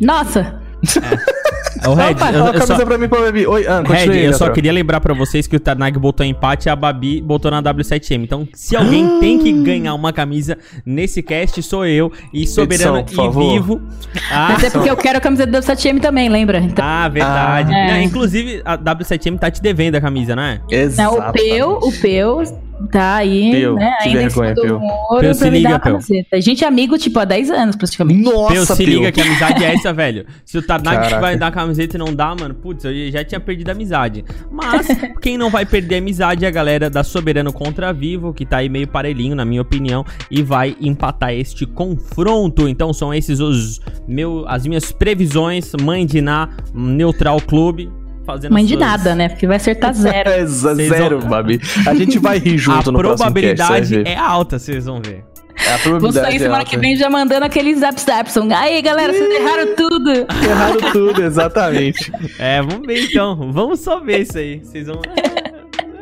Nossa, O Red, Opa, eu, eu camisa só, pra mim, pra. Oi, ah, Red, eu só queria lembrar pra vocês que o Tarnag botou empate e a Babi botou na W7M. Então, se alguém tem que ganhar uma camisa nesse cast, sou eu. E soberano Edição, e favor. vivo. Ah, mas é porque eu quero a camiseta do 7M também, lembra? Então, ah, verdade. Ah. É. Não, inclusive, a W7M tá te devendo a camisa, não é? né, Exato. o Peu, o Peu tá aí, Peu, né? que Ainda em cima vergonha, do Peu. muro Peu, se liga, dar a Peu. camiseta. A gente é amigo, tipo, há 10 anos, praticamente. Nossa, Peu, se Peu. liga que amizade é essa, velho. Se o Caraca. vai dar a camiseta e não dá, mano, putz, eu já tinha perdido a amizade. Mas, quem não vai perder a amizade é a galera da Soberano contra Vivo, que tá aí meio parelhinho, na minha opinião, e vai empatar este confronto. Então, são esses os meu, as minhas previsões. Mãe de Ná, Neutral Clube. Fazendo Mãe de suas- nada, né? Porque vai acertar zero. É zero, Babi. A gente vai rir A junto no próximo cast, probabilidade é alta, vocês vão ver. É a Vou probabilidade sair é semana alta. que vem já mandando aqueles zap zapson. Aí, galera, vocês erraram tudo. Erraram tudo, exatamente. É, vamos ver então. Vamos só ver isso aí. Vocês vão.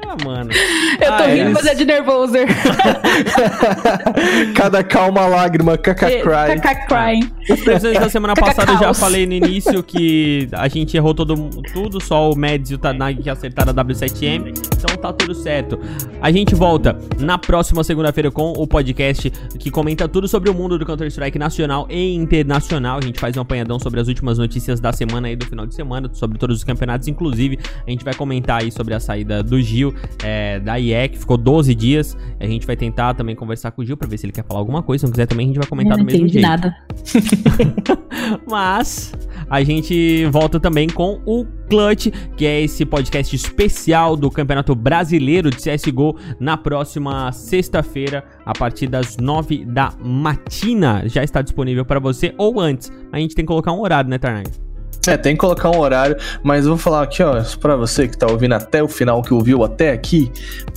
Ah, mano. Eu tô Ah, rindo, eles- mas é de nervoso. Cada calma lágrima, caca cry. Caca crying. As previsões da semana passada eu já falei no início que a gente errou todo, tudo, só o Mads e o Tanag que acertaram a W7M, então tá tudo certo. A gente volta na próxima segunda-feira com o podcast que comenta tudo sobre o mundo do Counter-Strike nacional e internacional. A gente faz um apanhadão sobre as últimas notícias da semana aí do final de semana, sobre todos os campeonatos, inclusive a gente vai comentar aí sobre a saída do Gil, é, da IE, que ficou 12 dias. A gente vai tentar também conversar com o Gil pra ver se ele quer falar alguma coisa, se não quiser também a gente vai comentar Eu não do mesmo jeito. nada. Mas a gente volta também com o Clutch, que é esse podcast especial do Campeonato Brasileiro de CSGO na próxima sexta-feira, a partir das 9 da matina. Já está disponível para você ou antes. A gente tem que colocar um horário, né, Tarnag? É, tem que colocar um horário, mas eu vou falar aqui, ó, pra você que tá ouvindo até o final, que ouviu até aqui,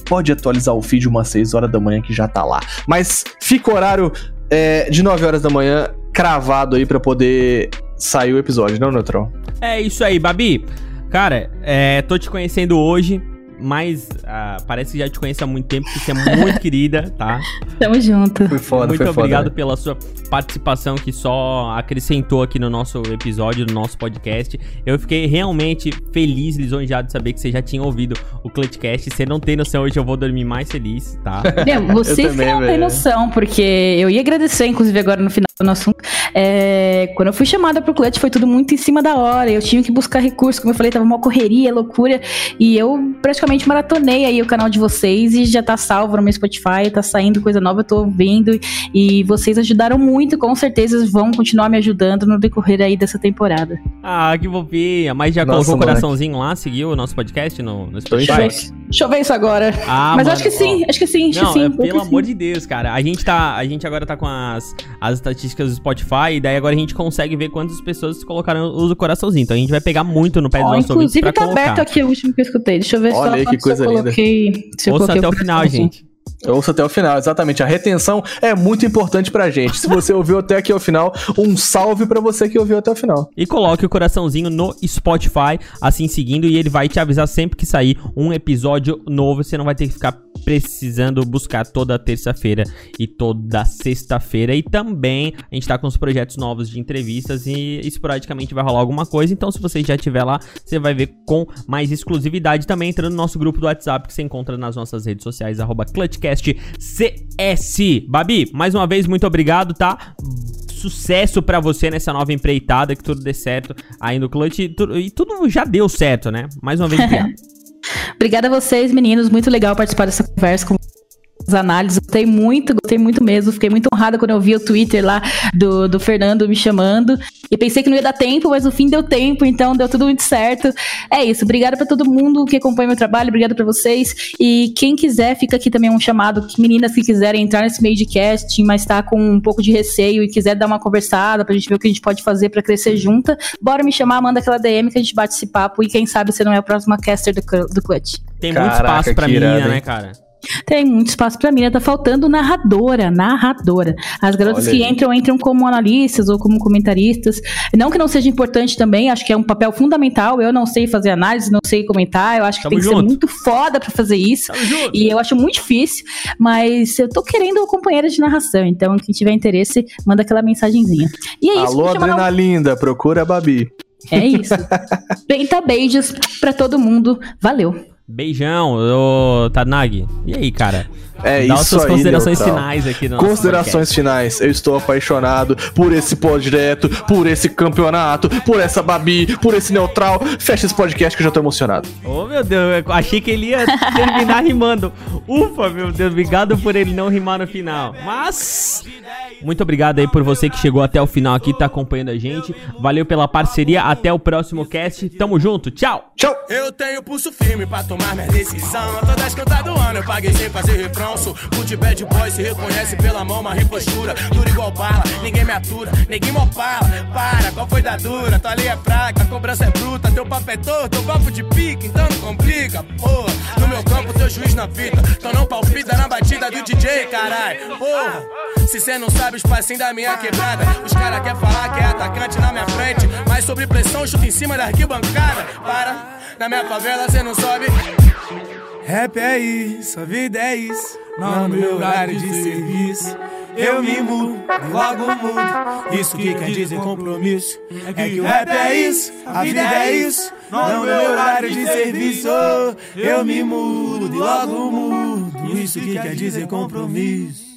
pode atualizar o feed umas 6 horas da manhã que já tá lá. Mas fica o horário é, de 9 horas da manhã cravado aí pra poder sair o episódio, não, Neutral? É isso aí, Babi. Cara, é, tô te conhecendo hoje, mas ah, parece que já te conheço há muito tempo, que você é muito querida, tá? Tamo junto. Foi foda, muito foi obrigado foda. né? pela sua participação que só acrescentou aqui no nosso episódio, no nosso podcast. Eu fiquei realmente feliz, lisonjeado de saber que você já tinha ouvido o Clutchcast. Você não tem noção, hoje eu vou dormir mais feliz, tá? Meu, vocês também, não têm velho. noção, porque eu ia agradecer, inclusive, agora no final do nosso assunto. É, quando eu fui chamada pro Clutch, foi tudo muito em cima da hora. Eu tinha que buscar recursos, como eu falei, tava uma correria, loucura. E eu praticamente maratonei aí o canal de vocês e já tá salvo no meu Spotify, tá saindo coisa nova, eu tô ouvindo. E vocês ajudaram muito, com certeza vão continuar me ajudando no decorrer aí dessa temporada. Ah, que bobinha. Mas já Nossa, colocou o coraçãozinho lá, seguiu o nosso podcast no, no Spotify? choque. Deixa eu ver isso agora. Ah, Mas mano, acho que sim, ó. acho que sim, acho Não, que sim. é, pelo sim. amor de Deus, cara. A gente tá, a gente agora tá com as, as estatísticas do Spotify e daí agora a gente consegue ver quantas pessoas colocaram o coraçãozinho. Então a gente vai pegar muito no pé dos Ó, nossos ouvintes inclusive tá colocar. aberto aqui o último que eu escutei. Deixa eu ver Olha só aí, que coisa eu linda. coloquei. Se eu Ouça coloquei até o final, gente. Ouça até o final, exatamente. A retenção é muito importante pra gente. Se você ouviu até aqui ao final, um salve pra você que ouviu até o final. E coloque o coraçãozinho no Spotify, assim seguindo, e ele vai te avisar sempre que sair um episódio novo. Você não vai ter que ficar precisando buscar toda terça-feira e toda sexta-feira. E também a gente tá com os projetos novos de entrevistas e esporadicamente vai rolar alguma coisa. Então, se você já estiver lá, você vai ver com mais exclusividade. Também entrando no nosso grupo do WhatsApp que você encontra nas nossas redes sociais, arroba ClutchCastCS. Babi, mais uma vez, muito obrigado, tá? Sucesso pra você nessa nova empreitada, que tudo dê certo aí no Clutch. E tudo, e tudo já deu certo, né? Mais uma vez, obrigado. Obrigada a vocês, meninos. Muito legal participar dessa conversa com análises. Gostei muito, gostei muito mesmo. Fiquei muito honrada quando eu vi o Twitter lá do, do Fernando me chamando. E pensei que não ia dar tempo, mas no fim deu tempo, então deu tudo muito certo. É isso. Obrigada pra todo mundo que acompanha meu trabalho. Obrigada pra vocês. E quem quiser, fica aqui também um chamado. Que meninas que quiserem entrar nesse meio de casting, mas tá com um pouco de receio e quiser dar uma conversada pra gente ver o que a gente pode fazer pra crescer junta, bora me chamar, manda aquela DM que a gente bate esse papo. E quem sabe você não é a próxima caster do, do Clutch. Tem muito Caraca, espaço pra irado, né, cara? Tem muito espaço pra mim? Tá faltando narradora, narradora. As garotas Olha que aí. entram, entram como analistas ou como comentaristas. Não que não seja importante também, acho que é um papel fundamental. Eu não sei fazer análise, não sei comentar. Eu acho que Tamo tem que junto. ser muito foda pra fazer isso. E eu acho muito difícil, mas eu tô querendo companheira de narração. Então, quem tiver interesse, manda aquela mensagenzinha. E é isso. Alô, Adrenalinda, procura a Babi. É isso. Penta beijos pra todo mundo. Valeu. Beijão, ô Tarnag. E aí, cara? É Dá as isso suas aí, considerações Neutral. finais aqui no nosso Considerações finais. Eu estou apaixonado por esse projeto, por esse campeonato, por essa Babi, por esse neutral. Fecha esse podcast que eu já tô emocionado. Ô, meu Deus, eu achei que ele ia terminar rimando. Ufa, meu Deus, obrigado por ele não rimar no final. Mas, muito obrigado aí por você que chegou até o final aqui, tá acompanhando a gente. Valeu pela parceria, até o próximo cast. Tamo junto, tchau! Tchau! Eu tenho pulso firme pra tomar minha decisão. Todas cantadas do ano eu paguei sem fazer refrão. Sou good bad boy, se reconhece pela mão, uma repostura. Dura igual bala, ninguém me atura, ninguém me opala. Para, qual foi da dura? Tua lei é fraca, cobrança é bruta. Teu papo é torto, teu papo de pique, então não complica, porra. No meu campo, teu juiz na fita. Então não palpita na batida do DJ, carai. Porra, se cê não sabe os passinhos da minha quebrada, os cara quer falar que é atacante na minha frente. Mas sobre pressão, chuta em cima da arquibancada. Para, na minha favela cê não sobe. Rap é isso, a vida é isso. Não no meu horário de serviço. Eu me mudo, logo mudo. Isso que quer dizer compromisso. É que o rap é isso, a vida é isso. Não no meu horário de serviço. Eu me mudo, logo mudo. Isso que quer dizer compromisso.